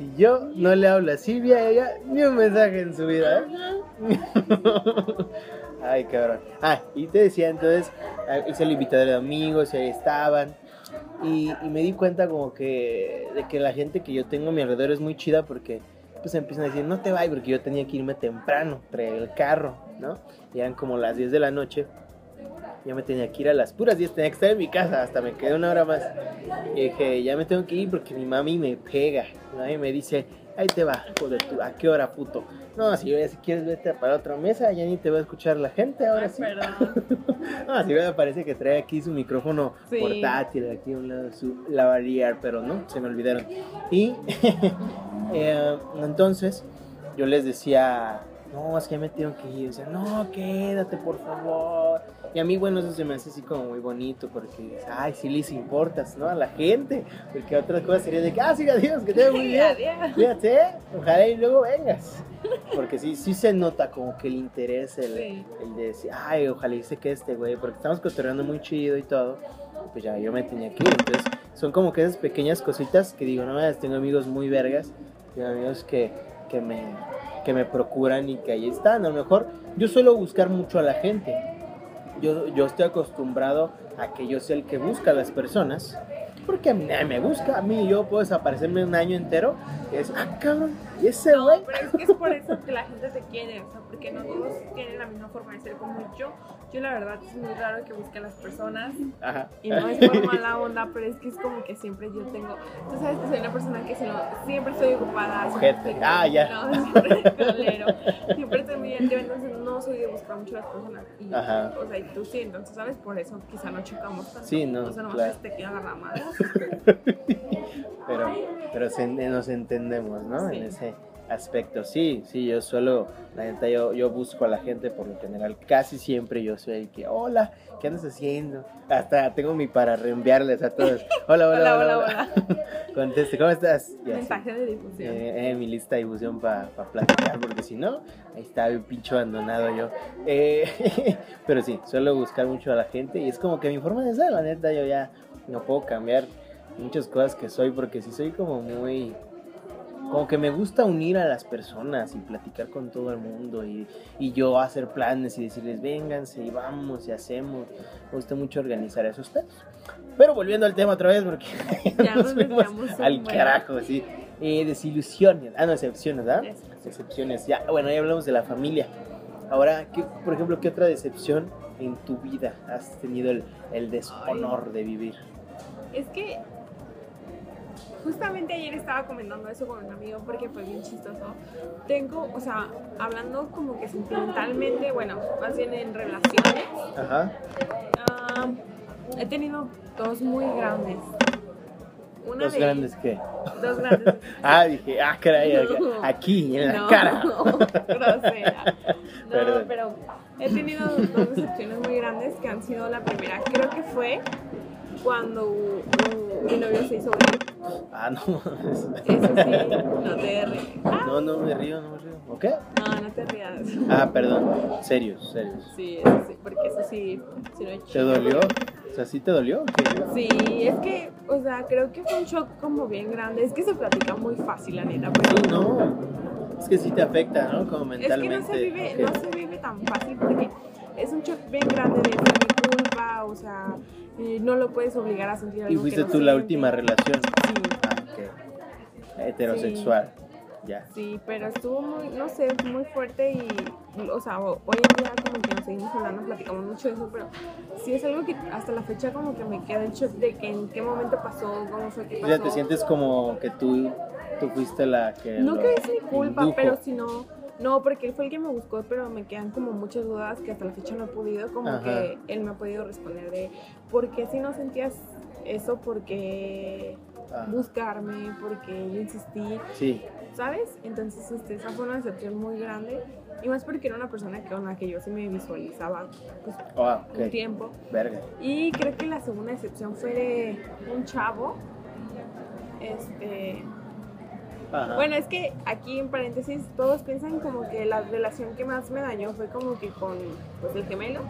Si yo no le hablo a Silvia, ella ni un mensaje en su vida, ¿eh? Ay, cabrón. Ah, y te decía entonces, hice el invitadero de amigos y ahí estaban. Y, y me di cuenta como que de que la gente que yo tengo a mi alrededor es muy chida porque pues empiezan a decir, no te vayas porque yo tenía que irme temprano, traer el carro, ¿no? Y eran como las 10 de la noche. Yo me tenía que ir a las puras 10, tenía que estar en mi casa, hasta me quedé una hora más. Y dije, ya me tengo que ir porque mi mami me pega. Mami me dice, ahí te va, hijo de tu, ¿a qué hora, puto? No, si, si quieres vete para otra mesa, ya ni te va a escuchar la gente, ahora Ay, sí. perdón. No, si me parece que trae aquí su micrófono Sí. portátil, aquí a un lado su lavalier, pero no, se me olvidaron. Y eh, entonces yo les decía, no, es que me tengo que ir. O sea, no, quédate, por favor. Y a mí, bueno, eso se me hace así como muy bonito porque, ay, sí les importas, ¿no? A la gente. Porque otras cosas sería de que, ah, sí, adiós, que te vaya muy bien. Adiós. Cuídate, ojalá y luego vengas. Porque sí, sí se nota como que el interés, el, Sí. el de decir, ay, ojalá y se quede este güey, porque estamos cotorreando muy chido y todo. Pues ya yo me tenía que ir. Entonces, son como que esas pequeñas cositas que digo, no, tengo amigos muy vergas, tengo amigos que, que, me, que me procuran y que ahí están. A lo mejor yo suelo buscar mucho a la gente. Yo, yo estoy acostumbrado a que yo sea el que busca a las personas porque a mí nadie me busca, a mí yo puedo desaparecerme un año entero y es, ah, cabrón, y ese No, güey. pero es que es por eso que la gente te quiere, o sea, porque no todos tienen la misma forma de ser como yo. Yo la verdad es muy raro que busque a las personas Ajá. y no es por mala onda, pero es que es como que siempre yo tengo, tú sabes que soy una persona que se lo- siempre estoy ocupada. siempre estoy- Ah, ya. No, siempre colero, siempre estoy muy activa, entonces no soy de buscar mucho a las personas. Y, Ajá. O sea, y tú sí, entonces, ¿sabes? Por eso quizá no chocamos tanto. Sí, no, O sea, nomás claro. te agarrar madre. pero pero se- nos entendemos, ¿no? Sí. En ese aspecto. Sí, sí, yo suelo, la neta, yo, yo busco a la gente por lo general. Casi siempre yo soy el que, hola, ¿qué andas haciendo? Hasta tengo mi para reenviarles a todos. Hola, hola, hola, hola. Conteste, ¿cómo estás? Mensaje de difusión. Eh, eh, mi lista de difusión para platicar, porque si no, ahí está el pincho abandonado yo. Eh, pero sí, suelo buscar mucho a la gente y es como que mi forma de ser, la neta, yo ya no puedo cambiar muchas cosas que soy, porque sí soy como muy. Como que me gusta unir a las personas y platicar con todo el mundo y, y yo hacer planes y decirles, vénganse y vamos y hacemos. Me gusta mucho organizar esos pedos. Pero volviendo al tema otra vez, porque Ya nos un al buen. carajo, sí. Eh, desilusiones, ah, no, excepciones, ¿verdad? Eso. Decepciones, ya, bueno, ya hablamos de la familia. Ahora, ¿qué, por ejemplo, ¿qué otra decepción en tu vida has tenido el, el deshonor de vivir? Es que justamente ayer estaba comentando eso con un amigo porque fue bien chistoso. Tengo, o sea, hablando como que sentimentalmente, bueno, más bien en relaciones, Ajá. ah, he tenido dos muy grandes. Una ¿Los de grandes qué? Dos grandes. Ah, dije, ah, caray, No. aquí, en la no, cara. grosera. No, Perdón. pero he tenido dos decepciones muy grandes que han sido la primera, creo que fue cuando uh, mi novio se hizo gay. Ah, no. Eso sí, no te rías. Ah, no, no me río, no me río. ¿O qué? no, no te rías. Ah, perdón, serios, serios. Sí, eso sí, porque eso sí, sí lo he hecho. ¿Te dolió? O sea, ¿sí te dolió? Sí, es que, o sea, creo que fue un shock como bien grande. Es que se platica muy fácil, la neta, pero Sí, no. Es que sí te afecta, ¿no? Como es que mentalmente. no se vive, no se vive tan fácil porque es un shock bien grande de culpa, o sea, eh, no lo puedes obligar a sentir algo ¿Y que fuiste no tú la siente. última relación? Sí, Ah. Heterosexual. Ya. sí, pero estuvo muy, no sé, muy fuerte y, o sea, ho- hoy en día como que nos seguimos hablando, platicamos mucho de eso, pero sí es algo que hasta la fecha como que me queda el shock de que en qué momento pasó, cómo fue que O pasó. sea, te sientes como que tú, tú fuiste la que. No lo que es mi culpa, indujo. pero si no, no, porque él fue el que me buscó, pero me quedan como muchas dudas que hasta la fecha no he podido, como Ajá. que él me ha podido responder de por qué si no sentías eso, porque Ah, buscarme, porque yo insistí, sí, ¿sabes? Entonces este, esa fue una decepción muy grande y más porque era una persona que, con la que yo sí me visualizaba pues, ah, un tiempo. Verga. Y creo que la segunda decepción fue de un chavo. Este, Ajá. Bueno, es que aquí en paréntesis todos piensan como que la relación que más me dañó fue como que con pues, el gemelo,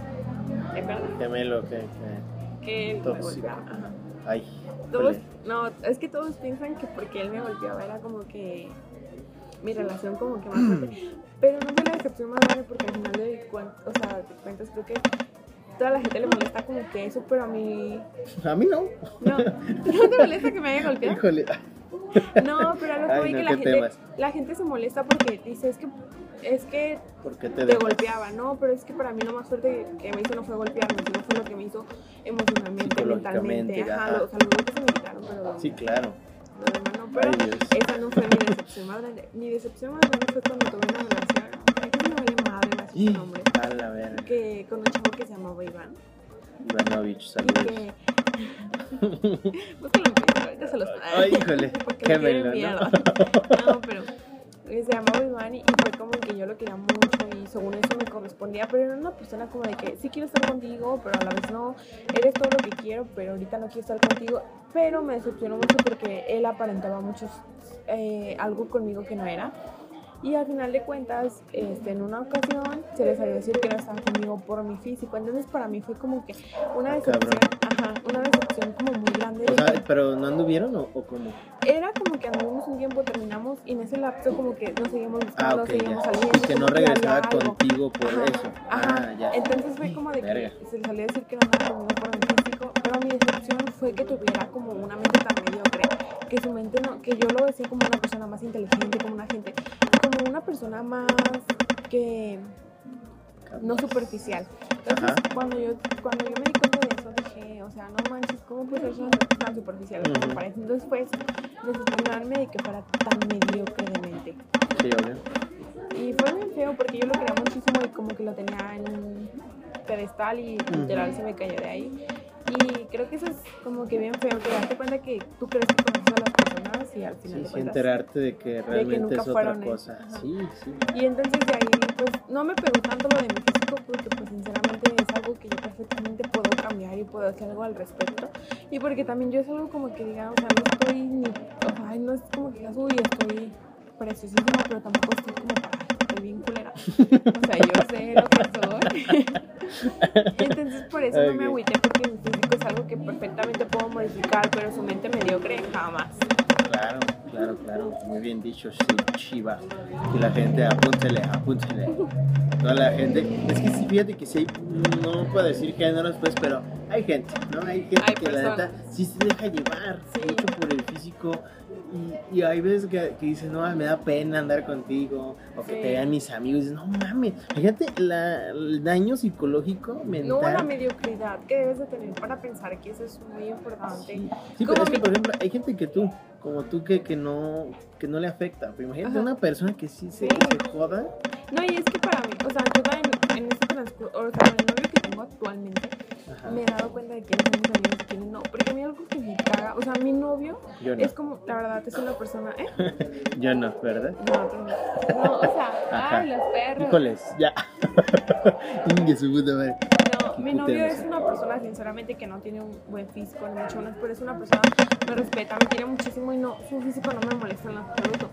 ¿de verdad? Gemelo, que. Que él me golpeaba. ajá. Ay. Todos, no, es que todos piensan que porque él me golpeaba era como que mi relación como que más fuerte. Pero no fue la decepción más grande porque al final de cuentas, o sea, de cuentas creo que toda la gente le molesta como que eso, pero a mí A mí no. no. ¿No te molesta que me haya golpeado? Híjole. No, pero a lo que Ay, voy no, que la gente, temas. la gente se molesta porque dice, es que es que ¿Por qué te golpeaba, ¿no? Pero es que para mí lo más fuerte que me hizo no fue golpearme, sino fue lo que me hizo emocionalmente, mentalmente. Ajá, ajá. lo- o sea, los golpes se me quitaron, pero Sí, claro. demás no. Pero Ay, esa no fue mi decepción más grande. Mi decepción más grande fue cuando tuve una relación, ay, que me vale madre Y nombre, que con un chavo que se llamaba Iván. Ivanovich, Y saludos. que... Búscalo en ahorita se los Ay, híjole, Porque qué melo. ¿no? No, pero se llamaba Iván y, fue como que yo lo quería mucho y según eso me correspondía, pero era una persona como de que sí quiero estar contigo, pero a la vez no, eres todo lo que quiero, pero ahorita no quiero estar contigo. Pero me decepcionó mucho porque él aparentaba mucho eh, algo conmigo que no era. Y al final de cuentas, este, en una ocasión se les salió a decir que no estaba conmigo por mi físico. Entonces para mí fue como que una decepción, ajá, una decepción como muy grande. O sea, ¿pero no anduvieron o, o cómo? era como que anduvimos un tiempo, terminamos y en ese lapso como que nos seguimos Ah, buscando, ok, seguimos ya. saliendo. Y que no regresaba contigo por Ajá, eso. Ajá. Ah, ya. Entonces fue como de Verga. que se le salió a decir que no andaba conmigo por mi físico, pero mí decepción fue que tuviera como una mente tan mediocre, que su mente no, que yo lo decía como una persona más inteligente, como una gente, como una persona más que no superficial. Entonces, Ajá. cuando yo, cuando yo me di cuenta de eso, dije, o sea, no manches, ¿cómo puede ser tan superficial? Ujú. Me parece. Entonces fue eso, decepcionarme de que fuera tan mediocre de mente. Sí, obvio. Y fue bien feo porque yo lo quería muchísimo y como que lo tenía en un pedestal y literal se me cayó de ahí. Y creo que eso es como que bien feo, que darte cuenta que tú crees que conoces a las y al final Sí, sí, enterarte de que realmente nunca es otra cosa. Sí, sí. Y entonces de ahí, pues, no me pegó tanto lo de mi físico porque, pues, sinceramente es algo que yo perfectamente puedo cambiar y puedo hacer algo al respecto. Y porque también yo es algo como que diga, o sea, no estoy ni, o sea, no es como que digas, uy, estoy preciosísima, pero tampoco estoy como para, bien culera. O sea, yo sé lo que soy. entonces por eso no me agüité porque mi físico es algo que perfectamente puedo modificar, pero su mente mediocre jamás. Claro, claro, claro. Muy bien dicho, sí, Chiva. Y la gente, apúntele, apúntele. Toda la gente. Es que fíjate que sí no puedo decir géneros, pues, pero hay gente, ¿no? Hay gente Hay que la neta personas. sí se deja llevar Sí. mucho por el físico. Y, y hay veces que, que dicen, no, me da pena andar contigo. O que Sí. te vean mis amigos. Y dices, no mames. Fíjate la, el daño psicológico, mental. No la mediocridad que debes de tener para pensar que eso es muy importante. Sí, sí, pero es que, por ejemplo, hay gente que tú, como tú, que, que, no, que no le afecta. Pero imagínate Ajá. una persona que sí se, se joda. No, y es que para mí, o sea, yo en, en este transcurso, o sea, con el novio que tengo actualmente, Ajá. me he dado cuenta de quiénes son mis amigos y quiénes no. Porque a mí algo que me caga, o sea, mi novio no. es como, la verdad, es una persona, ¿eh? Yo no, ¿verdad? No, tú no. No, o sea, Ajá. ay, los perros. Híjoles, ya. Ingue su puta madre. No, mi novio es una persona, sinceramente, que no tiene un buen físico, ni mucho menos, pero es una persona que me respeta, me quiere muchísimo y no, su físico no me molesta en absoluto.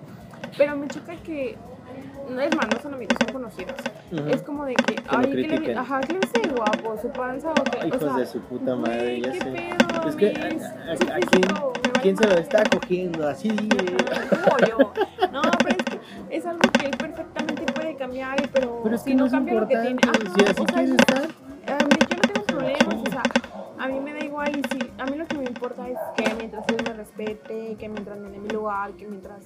Pero me choca que, no no son amigos, son conocidos. Ujú. Es como de que, ay, ¿qué le, ajá, ¿qué le guapo? ¿Su panza o qué? Hijos o sea, de su puta madre, ya ¿qué sé. pedo? Es que, a mí, ¿a, a- su a quién, físico se lo está cogiendo? Así, eh. Como yo. No, pero es que es algo que él perfectamente puede cambiar, pero, Pero es si que no, no cambia lo que tiene. Ajá, Si así o sea, quieres estar. a mí yo no tengo problemas, o sea, a mí me da igual y si, a mí lo que me importa es que mientras él me respete, que mientras me dé mi lugar, que mientras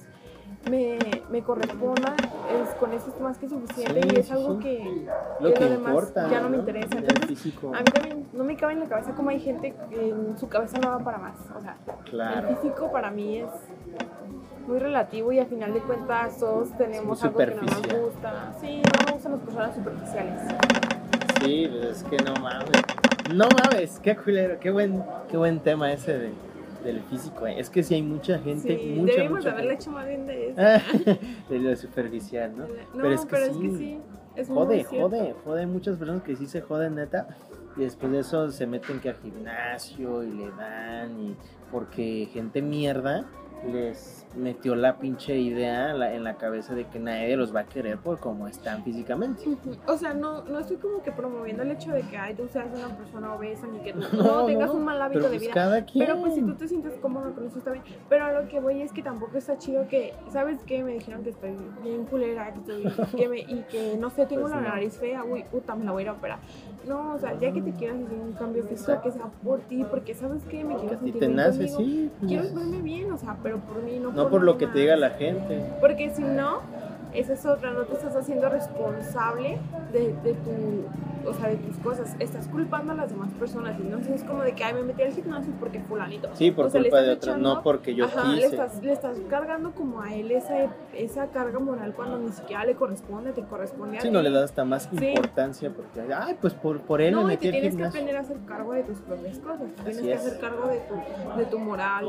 me, me corresponda, es, con eso es más que suficiente Sí, y es sí, algo sí. que, Lo que que lo demás importa. ya no me interesa. Entonces, a mí también no me cabe en la cabeza como hay gente que en su cabeza no va para más, o sea, Claro. el físico para mí es muy relativo y a final de cuentas todos tenemos algo que no nos gusta. Sí, no me gustan las personas superficiales. Sí, pues es que no mames. No mames, qué culero, qué buen, qué buen tema ese de, del físico. eh. Es que sí hay mucha gente, Sí, mucha, debimos mucha haberle gente. hecho más bien de eso. de lo superficial, ¿no? No, pero es que sí, sí, es Jode, cierto. jode, jode. Hay muchas personas que sí se joden, neta. Y después de eso se meten que al gimnasio y le dan. Y porque gente mierda les metió la pinche idea en la, en la cabeza de que nadie los va a querer por cómo están físicamente. O sea, no, no estoy como que promoviendo el hecho de que ay, tú seas una persona obesa ni que tú No, no, tengas no, un mal hábito de pues vida. Pero pues si tú te sientes cómodo con eso está bien. Pero a lo que voy es que tampoco está chido que, ¿sabes qué? Me dijeron que estoy bien culera, que estoy, que me, y que no sé, tengo Pues la no. nariz fea, uy, puta, me la voy a ir a operar. No, o sea, ya que te quieras hacer un cambio físico, que sea por ti, porque ¿sabes qué? Me quiero sentir te bien nace, sí. pues, Quiero verme bien, o sea, pero por mí, no, no por lo que te diga la gente. Porque si no, esa es otra, no te estás haciendo responsable de, de tu, o sea, de tus cosas. Estás culpando a las demás personas. Y entonces es como de que, ay, me metí al gimnasio porque fulanito. Sí, por O sea, le culpa de otros, no porque yo Ajá, le quise. estás, le estás cargando como a él esa, esa carga moral cuando ni siquiera le corresponde, te corresponde a Sí, ti. no le das hasta más Sí. importancia porque, ay, pues por, por él No, me y metí te al tienes que aprender a hacer cargo de tus propias cosas. Tienes Así que es. hacer cargo de tu, de tu moral,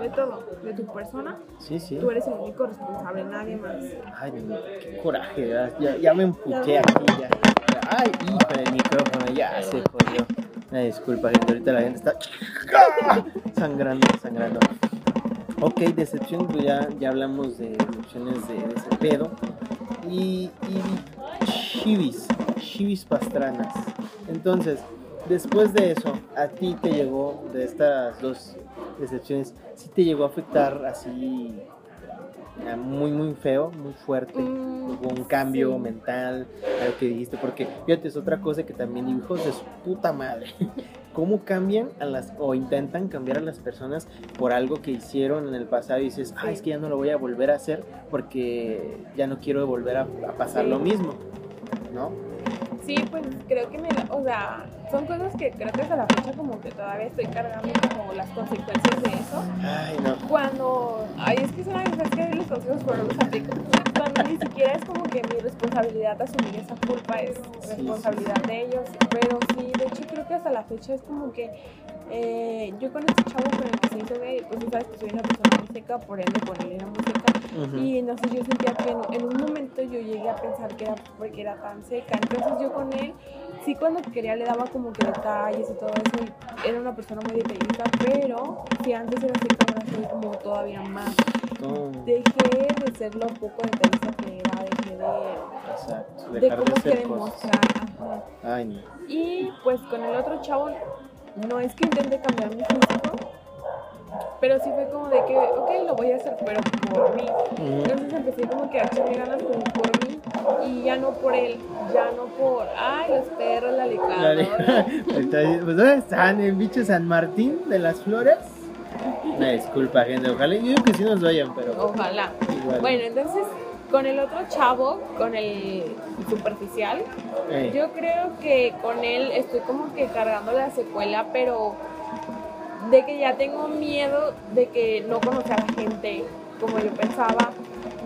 de todo, de tu persona. Sí, sí. Tú eres el único responsable, nadie más. Ay, qué coraje, ya, ya, me empuché aquí, ya. Ay, hijo del micrófono, ya se jodió. Una disculpa, gente, ahorita la gente está sangrando, sangrando. Ok, decepción, pues ya, ya hablamos de decepciones de, ese pedo. Y, chivis, chivis pastranas. Entonces, después de eso, a ti te llegó, de estas dos decepciones, sí te llegó a afectar así muy, muy feo, muy fuerte. Mm, Hubo un cambio sí. mental a lo que dijiste, porque fíjate, es otra cosa que también, hijos de su puta madre. cómo cambian a las o intentan cambiar a las personas por algo que hicieron en el pasado y dices, ah, es que ya no lo voy a volver a hacer porque ya no quiero volver a, a pasar Sí. lo mismo, ¿no? Sí, pues creo que me, la- o sea, son cosas que creo que hasta la fecha como que todavía estoy cargando como las consecuencias de eso. Ay, no. Cuando, ay, es que es una vez que los consejos no los aplico. Cuando ni siquiera es como que mi responsabilidad asumir esa culpa, es responsabilidad de ellos. Pero sí, de hecho creo que hasta la fecha es como que eh, yo con este chavo con el que se hizo gay, pues tú sabes que soy una persona muy seca, por ende con él era muy seca. Ujú. Y entonces yo sentía que en, en un momento yo llegué a pensar que era porque era tan seca. Entonces yo con él, sí cuando quería le daba como que detalles y todo eso. y era una persona muy detallista, pero si antes era seca, ahora soy como todavía más. Dejé de ser lo poco detallista que era, dejé de, exacto. de Dejar como de que demostrar. ajá. Ay, no. Y pues con el otro chavo, no es que intente cambiar mi físico, pero sí fue como de que, ok, lo voy a hacer, pero por mí. Entonces empecé como que a echarle ganas por, y ya no por él, ya no por, ay, los perros, la Entonces, pues, ¿dónde están? ¿En bicho San Martín de las Flores? Una disculpa, gente. Ojalá, yo digo que sí nos vayan, pero Ojalá. igual. Bueno, entonces con el otro chavo, con el superficial, Ey, yo creo que con él estoy como que cargando la secuela, pero de que ya tengo miedo de que no conozca a la gente como yo pensaba,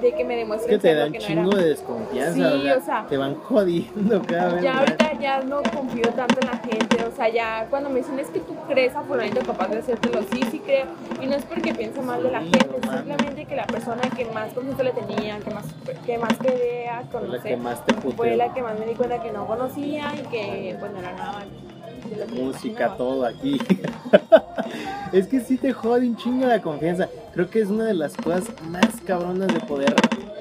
de que me es demuestren que te dan no chingo de desconfianza, Sí, o, sea, o sea, te van jodiendo cada vez Ya ahorita ya no confío tanto en la gente, o sea, ya cuando me dicen es que tú crees a fulanito capaz de hacértelo, sí, sí creo, y no es porque piense mal de la gente, no simplemente que la persona que más confianza le tenía, que más, que más quería Fue la que conocer, más te fue la que más me di cuenta que no conocía y que pues no era nada de me Música, todo aquí. es que sí te jode un chingo la confianza. Creo que es una de las cosas más cabronas de poder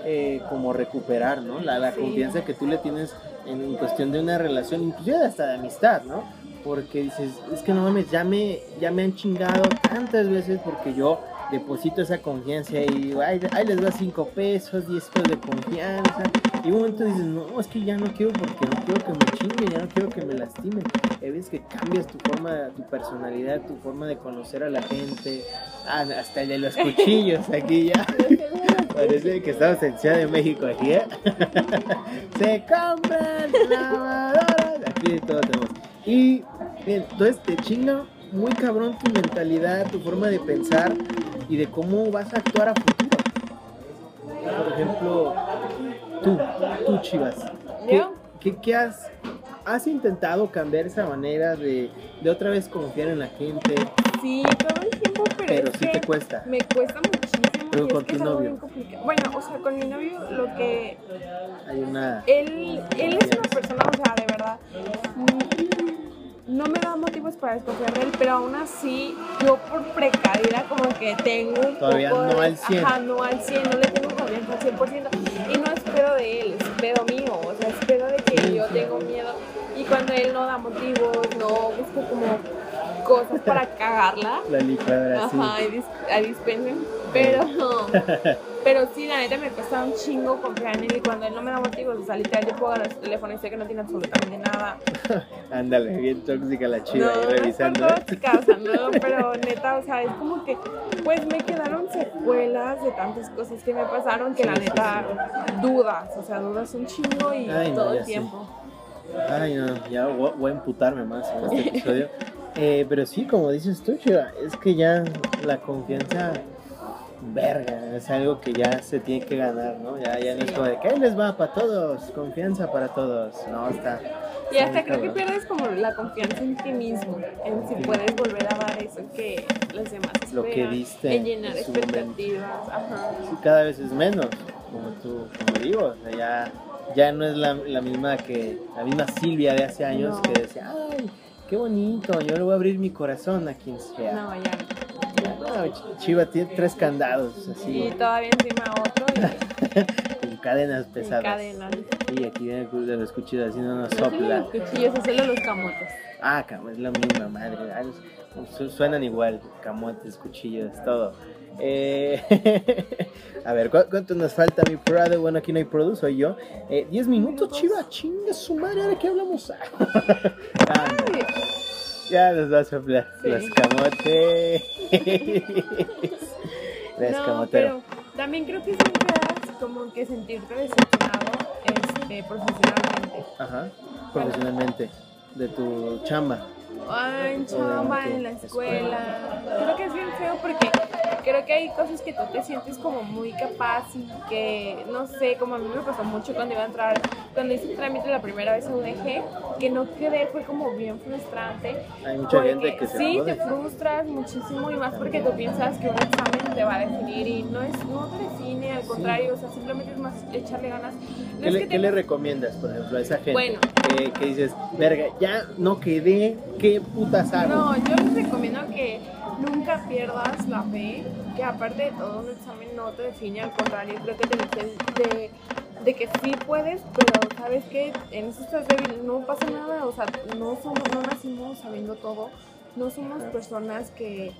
eh, como recuperar, ¿no? La, la Sí. confianza que tú le tienes en, cuestión de una relación, inclusive hasta de amistad, ¿no? Porque dices, es que no mames, ya me, ya me han chingado tantas veces porque yo deposito esa confianza y digo, ay, ahí les da 5 pesos, 10 pesos de confianza. Y un momento dices, no, es que ya no quiero porque no quiero que me chinguen, ya no quiero que me lastimen. Veces que cambias tu forma, tu personalidad, tu forma de conocer a la gente. Ah, hasta el de los cuchillos aquí ya. Parece que estamos en Ciudad de México aquí, ¿eh? Se compran lavadoras. Aquí todo tenemos. Y bien, entonces te chinga muy cabrón tu mentalidad, tu forma de pensar y de cómo vas a actuar a futuro. Por ejemplo, tú, tú Chivas. ¿Qué, qué, qué has, has intentado cambiar esa manera de, de otra vez confiar en la gente? Sí, todo el tiempo, pero, Pero es sí que te cuesta. me cuesta muchísimo Pero y con es que tu novio. complicado. Bueno, o sea, con mi novio lo que Hay una... él, él es una persona, o sea, de verdad, no me da motivos para desconfiar de él, pero aún así, yo por precavida como que tengo un Todavía poco no de- al 100. Ajá, no al 100, no le tengo confianza al 100%. Y no es pedo de él, es pedo mío, o sea, es pedo de que Sí, yo sí. tengo miedo. Y cuando él no da motivos, no busco como cosas para cagarla. La licuadora, sí. Ajá, y dis- a dispensen. Pero, pero sí, la neta me cuesta un chingo confiar en él y cuando él no me da motivos, o sea, literal, yo puedo agarrar su teléfono y sé que no tiene absolutamente nada. Ándale, bien tóxica la chiva no, ahí no revisando. ¿eh? tóxica, o sea, no, pero neta, o sea, es como que, pues me quedaron secuelas de tantas cosas que me pasaron que la Sí, sí, neta, dudas, o sea, dudas un chingo y Ay, no, todo ya el tiempo. Ay, no, ya voy, voy a emputarme más en este episodio. Eh, pero sí, como dices tú, Chiva, es que ya la confianza, verga, es algo que ya se tiene que ganar, ¿no? Ya, ya no es como de que les va para todos, confianza para todos. No, está. Y hasta creo que pierdes como la confianza en ti mismo, en si puedes volver a dar eso que los demás Lo que esperan, diste en llenar en expectativas, ajá. Sí, cada vez es menos, como tú, como digo, o sea, ya, ya no es la, la misma que, la misma Silvia de hace años No. que decía, ay, qué bonito, yo le voy a abrir mi corazón a quien sea. No, ya. No, Ch- Chiva tiene tres candados, Y así, todavía encima otro y con cadenas pesadas. cadenas. Y aquí viene el de los cuchillos haciendo una No solo sopla. los cuchillos, solo los camotes. Ah, es la misma madre. ah, suenan igual, camotes, cuchillos, todo. Eh, a ver, ¿cu- ¿cuánto nos falta, mi Prado? Bueno, aquí no hay Produ, soy yo. Eh, ¿10 minutos, Minutos. chiva? Chinga su madre, ¿ahora qué hablamos? Ah, Ya nos va a soplar. Sí. Los camotes. Los no, camotero. pero también creo que siempre das como que sentirte decepcionado este, profesionalmente. Ajá. Profesionalmente. De tu chamba. En chamba, en la escuela. Creo que es bien feo porque creo que hay cosas que tú te sientes como muy capaz y que, no sé, como a mí me pasó mucho cuando iba a entrar, cuando hice el trámite la primera vez a UDG, que no quedé, fue como bien frustrante. Hay mucha Porque gente que se sí, te frustras muchísimo y más porque tú piensas que un examen te va a definir y no es no te define, al contrario, o sea, simplemente es más echarle ganas. No ¿Qué le, que qué le recomiendas, por ejemplo, a esa gente? Bueno. Que, que dices, verga, ya no quedé, ¿qué putas hago? No, yo les recomiendo que nunca pierdas la fe, que aparte de todo un examen no te define, al contrario, creo que te de, de que sí puedes, pero sabes que en eso estás no pasa nada, o sea, no somos, no nacimos sabiendo todo, no somos personas que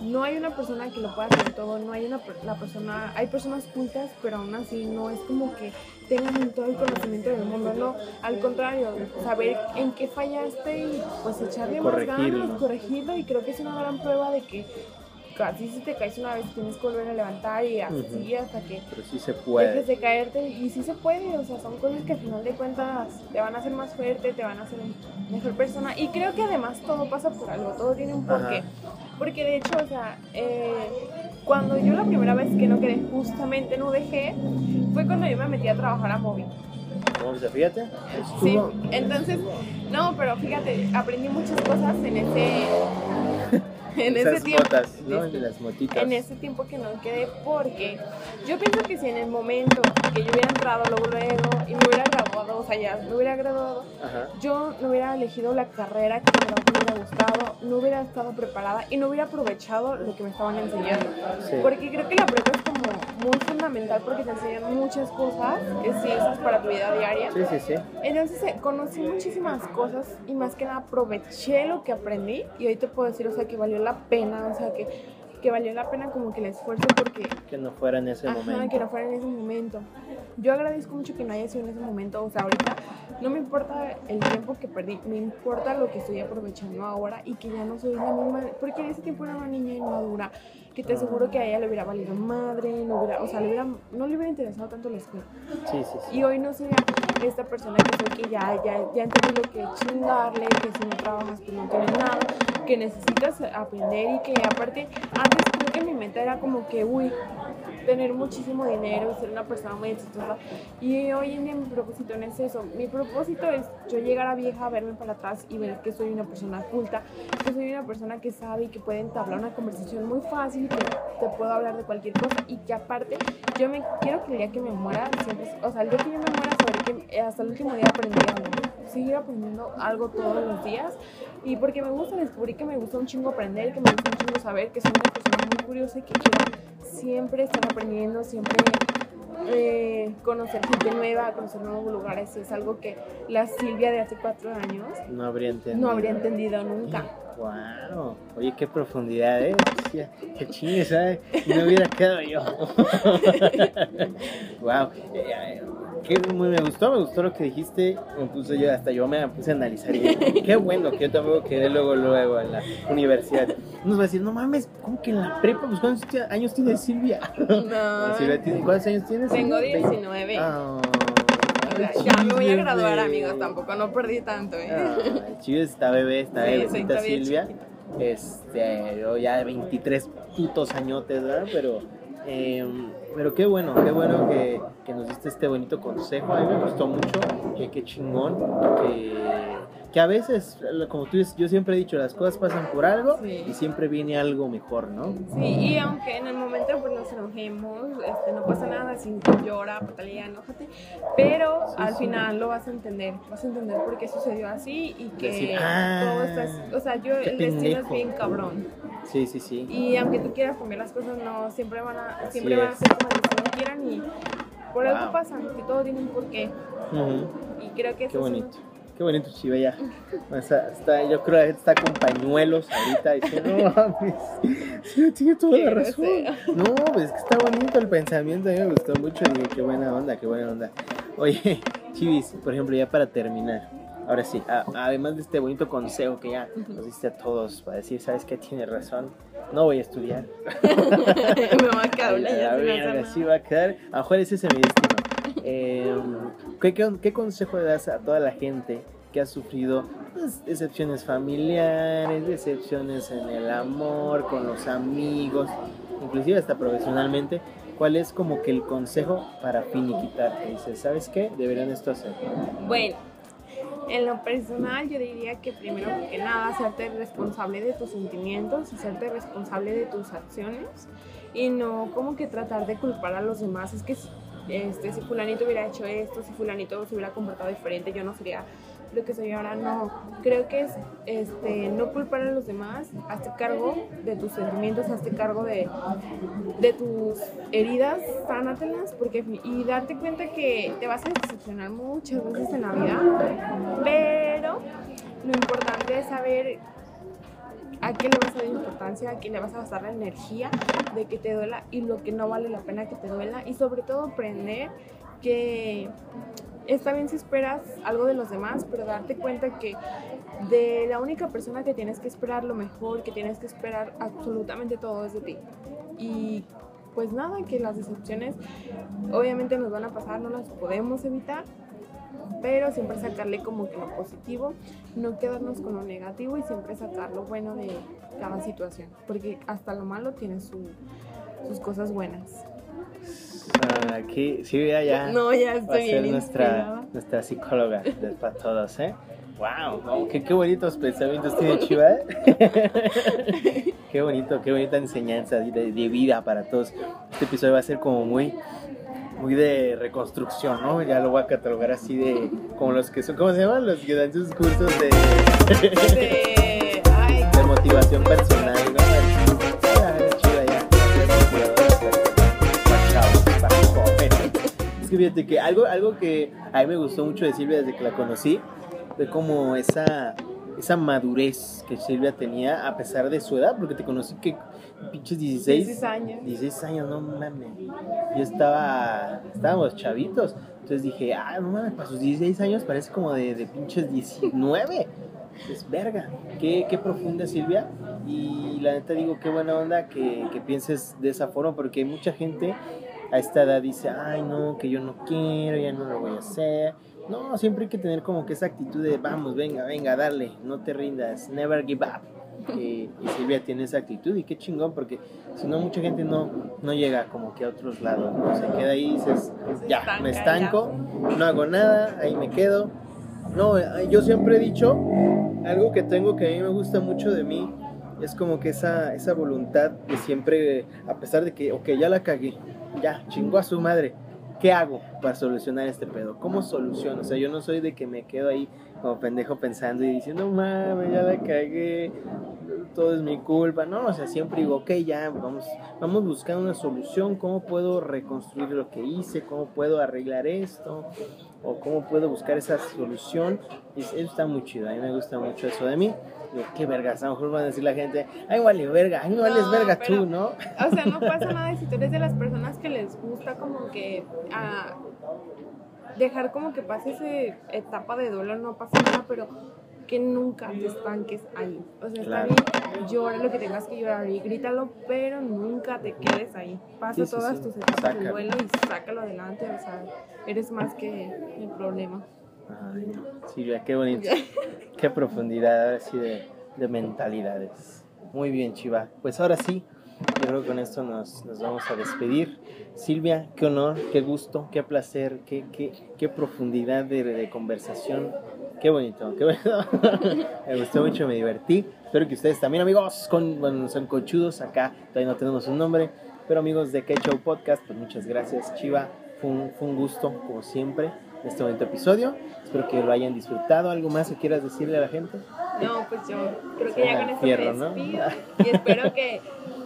no hay una persona que lo pueda hacer todo, no hay una la persona, hay personas cultas, pero aún así no es como que tengan todo el conocimiento del mundo, no, al contrario, saber en qué fallaste y pues echarle más ganas, corregirlo y creo que es una gran prueba de que casi si te caes una vez tienes que volver a levantar y así hasta que Pero sí se dejes puede. de caerte y sí se puede, o sea, son cosas que al final de cuentas te van a hacer más fuerte, te van a hacer mejor persona y creo que además todo pasa por algo, todo tiene un porqué. Ajá. Porque de hecho, o sea, eh, cuando yo la primera vez que no quedé justamente en UDG fue cuando yo me metí a trabajar a Móvil. No, fíjate, Sí, entonces, no, pero fíjate, aprendí muchas cosas en ese, en ese esas tiempo. motas, ¿no? Sí, De las motitas. en ese tiempo que no quedé porque yo pienso que si en el momento que yo hubiera entrado luego luego y me hubiera graduado, o sea, ya me hubiera graduado, Ajá. yo no hubiera elegido la carrera que me hubiera gustado, no hubiera estado preparada y no hubiera aprovechado lo que me estaban enseñando. Sí. Porque creo que la prepa es como muy fundamental porque te enseñan muchas cosas que sí usas para tu vida diaria. Sí, sí, sí. Entonces eh, conocí muchísimas cosas y más que nada aproveché lo que aprendí y hoy te puedo decir, o sea, que valió la pena, o sea, que, que valió la pena como que el esfuerzo porque Que no fuera en ese Ajá, momento. que no fuera en ese momento. Yo agradezco mucho que no haya sido en ese momento. O sea, ahorita no me importa el tiempo que perdí, me importa lo que estoy aprovechando ahora y que ya no soy la misma. Porque en ese tiempo era una niña inmadura, que te aseguro que a ella le hubiera valido madre, no, hubiera, o sea, le hubiera, no le hubiera interesado tanto la escuela. Sí, sí, sí. Y hoy no sería esta persona que soy, que ya, ya, ya entendí lo que es chingarle, que si no trabajas pues no tienes nada, que necesitas aprender y que aparte, antes creo que mi meta era como que, uy, tener muchísimo dinero, ser una persona muy exitosa. Y hoy en día mi propósito no es eso. Mi propósito es yo llegar a vieja, verme para atrás y ver que soy una persona culta, que soy una persona que sabe y que puede entablar una conversación muy fácil, que te puedo hablar de cualquier cosa y que aparte yo me quiero que el día que me muera, siempre, o sea, el día que yo me muera, saber que hasta el último día aprendí algo. Seguir aprendiendo algo todos los días y porque me gusta descubrir que me gusta un chingo aprender, que me gusta un chingo saber, que soy una persona muy curiosa y que quiero siempre estar aprendiendo, siempre eh, conocer gente nueva, conocer nuevos lugares. Es algo que la Silvia de hace cuatro años No habría entendido. no habría entendido nunca. Wow. Oye, qué profundidad, ¿eh? Qué chingue, ¿sabes? No hubiera quedado yo. wow. Qué, muy- me gustó, me gustó lo que dijiste. Me puse yo, hasta yo me puse a analizar. Y qué bueno que yo tampoco quedé luego, luego en la universidad. Nos va a decir, no mames, ¿cómo que en la prepa? Pues ¿cuántos años tiene Silvia? No, Silvia tiene- ¿Cuántos años tienes? tengo Silvia? 19. Ah, O sea, ya me voy a graduar, amigos. Tampoco no perdí tanto, ¿eh? Ah, chido, está bebé, está Sí, bebecita Silvia. chiquita. Este, yo ya de 23 putos añotes, ¿verdad? Pero, eh, pero qué bueno, qué bueno que, nos diste este bonito consejo. A mí me gustó mucho, que qué chingón, que, que a veces, como tú dices, yo siempre he dicho, las cosas pasan por algo Sí. y siempre viene algo mejor, ¿no? Sí, y aunque en el momento pues nos enojemos, este, no pasa nada, si llora, patalea, enójate, pero Sí, al sí. final lo vas a entender, vas a entender por qué sucedió así y que Decir, "Ah, todo está, o sea, yo qué el destino es pendejo". bien cabrón Sí, sí, sí. y aunque tú quieras cambiar las cosas, no, siempre van a, siempre van a es. ser como destino quieran y por algo Wow. pasan, que todo tiene un porqué Ujú. y creo que Qué eso es bonito. Qué bonito, Chiva, ya. O sea, está, yo creo que está con pañuelos ahorita diciendo, no mames, sí, tiene toda la razón. No, pues es que está bonito el pensamiento, a mí me gustó mucho, digo, qué buena onda, qué buena onda. Oye, Chivis, por ejemplo, ya para terminar, ahora sí, a- además de este bonito consejo que ya nos diste a todos para decir, ¿sabes qué? Tienes razón, no voy a estudiar. Me va a quedar Ay, una a la ya sin verga, hacer así nada. va a quedar. A mejor ese es mi destino. Eh, ¿qué, consejo le das a toda la gente que ha sufrido pues, decepciones familiares, decepciones en el amor, con los amigos, inclusive hasta profesionalmente? ¿Cuál es como que el consejo para finiquitar? Que dices, ¿sabes qué? Deberían esto hacer. Bueno, en lo personal yo diría que primero que nada hacerte responsable de tus sentimientos, hacerte responsable de tus acciones y no como que tratar de culpar a los demás. Es que este, si fulanito hubiera hecho esto, si fulanito se hubiera comportado diferente, yo no sería lo que soy ahora. No, creo que es este, no culpar a los demás, hazte cargo de tus sentimientos, hazte cargo de, de tus heridas, sánatelas, porque y darte cuenta que te vas a decepcionar muchas veces en la vida, pero lo importante es saber a qué le vas a dar importancia, a qué le vas a gastar la energía de que te duela y lo que no vale la pena que te duela y sobre todo aprender que está bien si esperas algo de los demás, pero darte cuenta que de la única persona que tienes que esperar lo mejor, que tienes que esperar absolutamente todo es de ti. Y pues nada, que las decepciones obviamente nos van a pasar, no las podemos evitar, pero siempre sacarle como que lo positivo, no quedarnos con lo negativo y siempre sacar lo bueno de cada situación, porque hasta lo malo tiene su- sus cosas buenas. Ah, Aquí, sí, ya, ya. No, ya va a estoy ser bien nuestra, nuestra psicóloga para todos, ¿eh? ¡Wow! qué, qué bonitos pensamientos tiene Chiva! ¿eh? ¡Qué bonito, qué bonita enseñanza de, de vida para todos! Este episodio va a ser como muy, muy de reconstrucción, ¿no? Ya lo voy a catalogar así de... Como los que son... ¿Cómo se llaman? Los que dan sus cursos de... De- motivación personal, ¿no? Ah. Es que fíjate que algo, algo que a mí me gustó mucho de Silvia desde que la conocí fue como esa, esa madurez que Silvia tenía a pesar de su edad, porque te conocí que pinches 16, 16 años. 16 años, no mames. Yo estaba, estábamos chavitos. Entonces dije, ah, no mames, para sus 16 años parece como de, de pinches 19. Es verga. Qué, qué profunda Silvia. Y la neta digo, qué buena onda que, que pienses de esa forma, porque hay mucha gente a esta edad dice, ay no, que yo no quiero, ya no lo voy a hacer. No, siempre hay que tener como que esa actitud de, vamos, venga, venga, dale, no te rindas, never give up. Eh, y Silvia tiene esa actitud y qué chingón, porque si no, mucha gente no, no llega como que a otros lados, ¿no? se queda ahí y dices, ya, estanca, me estanco, no hago nada, ahí me quedo. No, eh, yo siempre he dicho, algo que tengo que a mí me gusta mucho de mí, es como que esa, esa voluntad de siempre, a pesar de que, ok, ya la cagué, ya, chingó a su madre, ¿qué hago para solucionar este pedo? ¿Cómo soluciono? O sea, yo no soy de que me quedo ahí como pendejo pensando y diciendo, mames, ya la cagué, todo es mi culpa. No, o sea, siempre digo, ok, ya, vamos, vamos buscando una solución, ¿cómo puedo reconstruir lo que hice? ¿Cómo puedo arreglar esto? ¿O cómo puedo buscar esa solución? Y eso está muy chido, a mí me gusta mucho eso de mí. Digo, qué vergas, a lo mejor van a decir la gente, ay, vale verga, ay, no vales verga pero- tú, ¿no? O sea, no pasa nada si tú eres de las personas que les gusta como que ah, dejar como que pase esa etapa de duelo, no pasa nada, pero que nunca te estanques ahí. O sea, Claro. está bien, llora lo que tengas que llorar y grítalo, pero nunca te quedes ahí. Pasa Sí, sí, todas sí. tus etapas Sácalo. de duelo y sácalo adelante, o sea, eres más que el problema. Ay, no. Silvia, qué bonito. qué profundidad ahora sí de, de mentalidades. Muy bien, Chiva. Pues ahora sí, yo creo que con esto nos, nos vamos a despedir. Silvia, qué honor, qué gusto, qué placer, qué, qué, qué profundidad de, de conversación. Qué bonito, qué bonito. me gustó mucho, me divertí. Espero que ustedes también, amigos, con, bueno, son conchudos. Acá todavía no tenemos un nombre. Pero amigos de Show Podcast, pues muchas gracias, Chiva. Fue un, fue un gusto, como siempre, en este bonito episodio. Espero que lo hayan disfrutado. ¿Algo más que quieras decirle a la gente? No, pues yo creo que ya con esto me ¿no? despido y espero que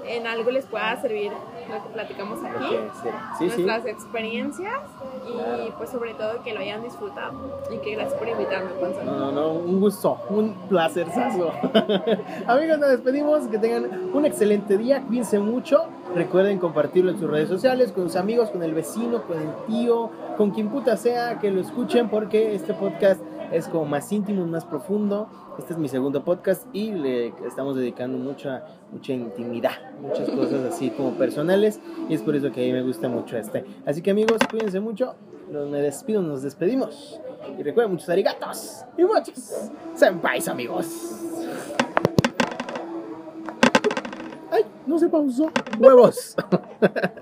en algo les pueda servir lo que platicamos aquí. Ok, sí, sí. sí. nuestras experiencias y Claro. pues sobre todo que lo hayan disfrutado y que gracias por invitarme. No, no, no, un gusto, un placerzazo. Amigos, nos despedimos. Que tengan un excelente día. Cuídense mucho. Recuerden compartirlo en sus redes sociales, con sus amigos, con el vecino, con el tío, con quien puta sea que lo escuchen, porque este podcast es como más íntimo, más profundo. Este es mi segundo podcast y le estamos dedicando mucha, mucha intimidad, muchas cosas así como personales y es por eso que a mí me gusta mucho este. Así que amigos, cuídense mucho, me despido, nos despedimos y recuerden muchos arigatos y muchos senpais amigos. Ay, no se pausó. Huevos.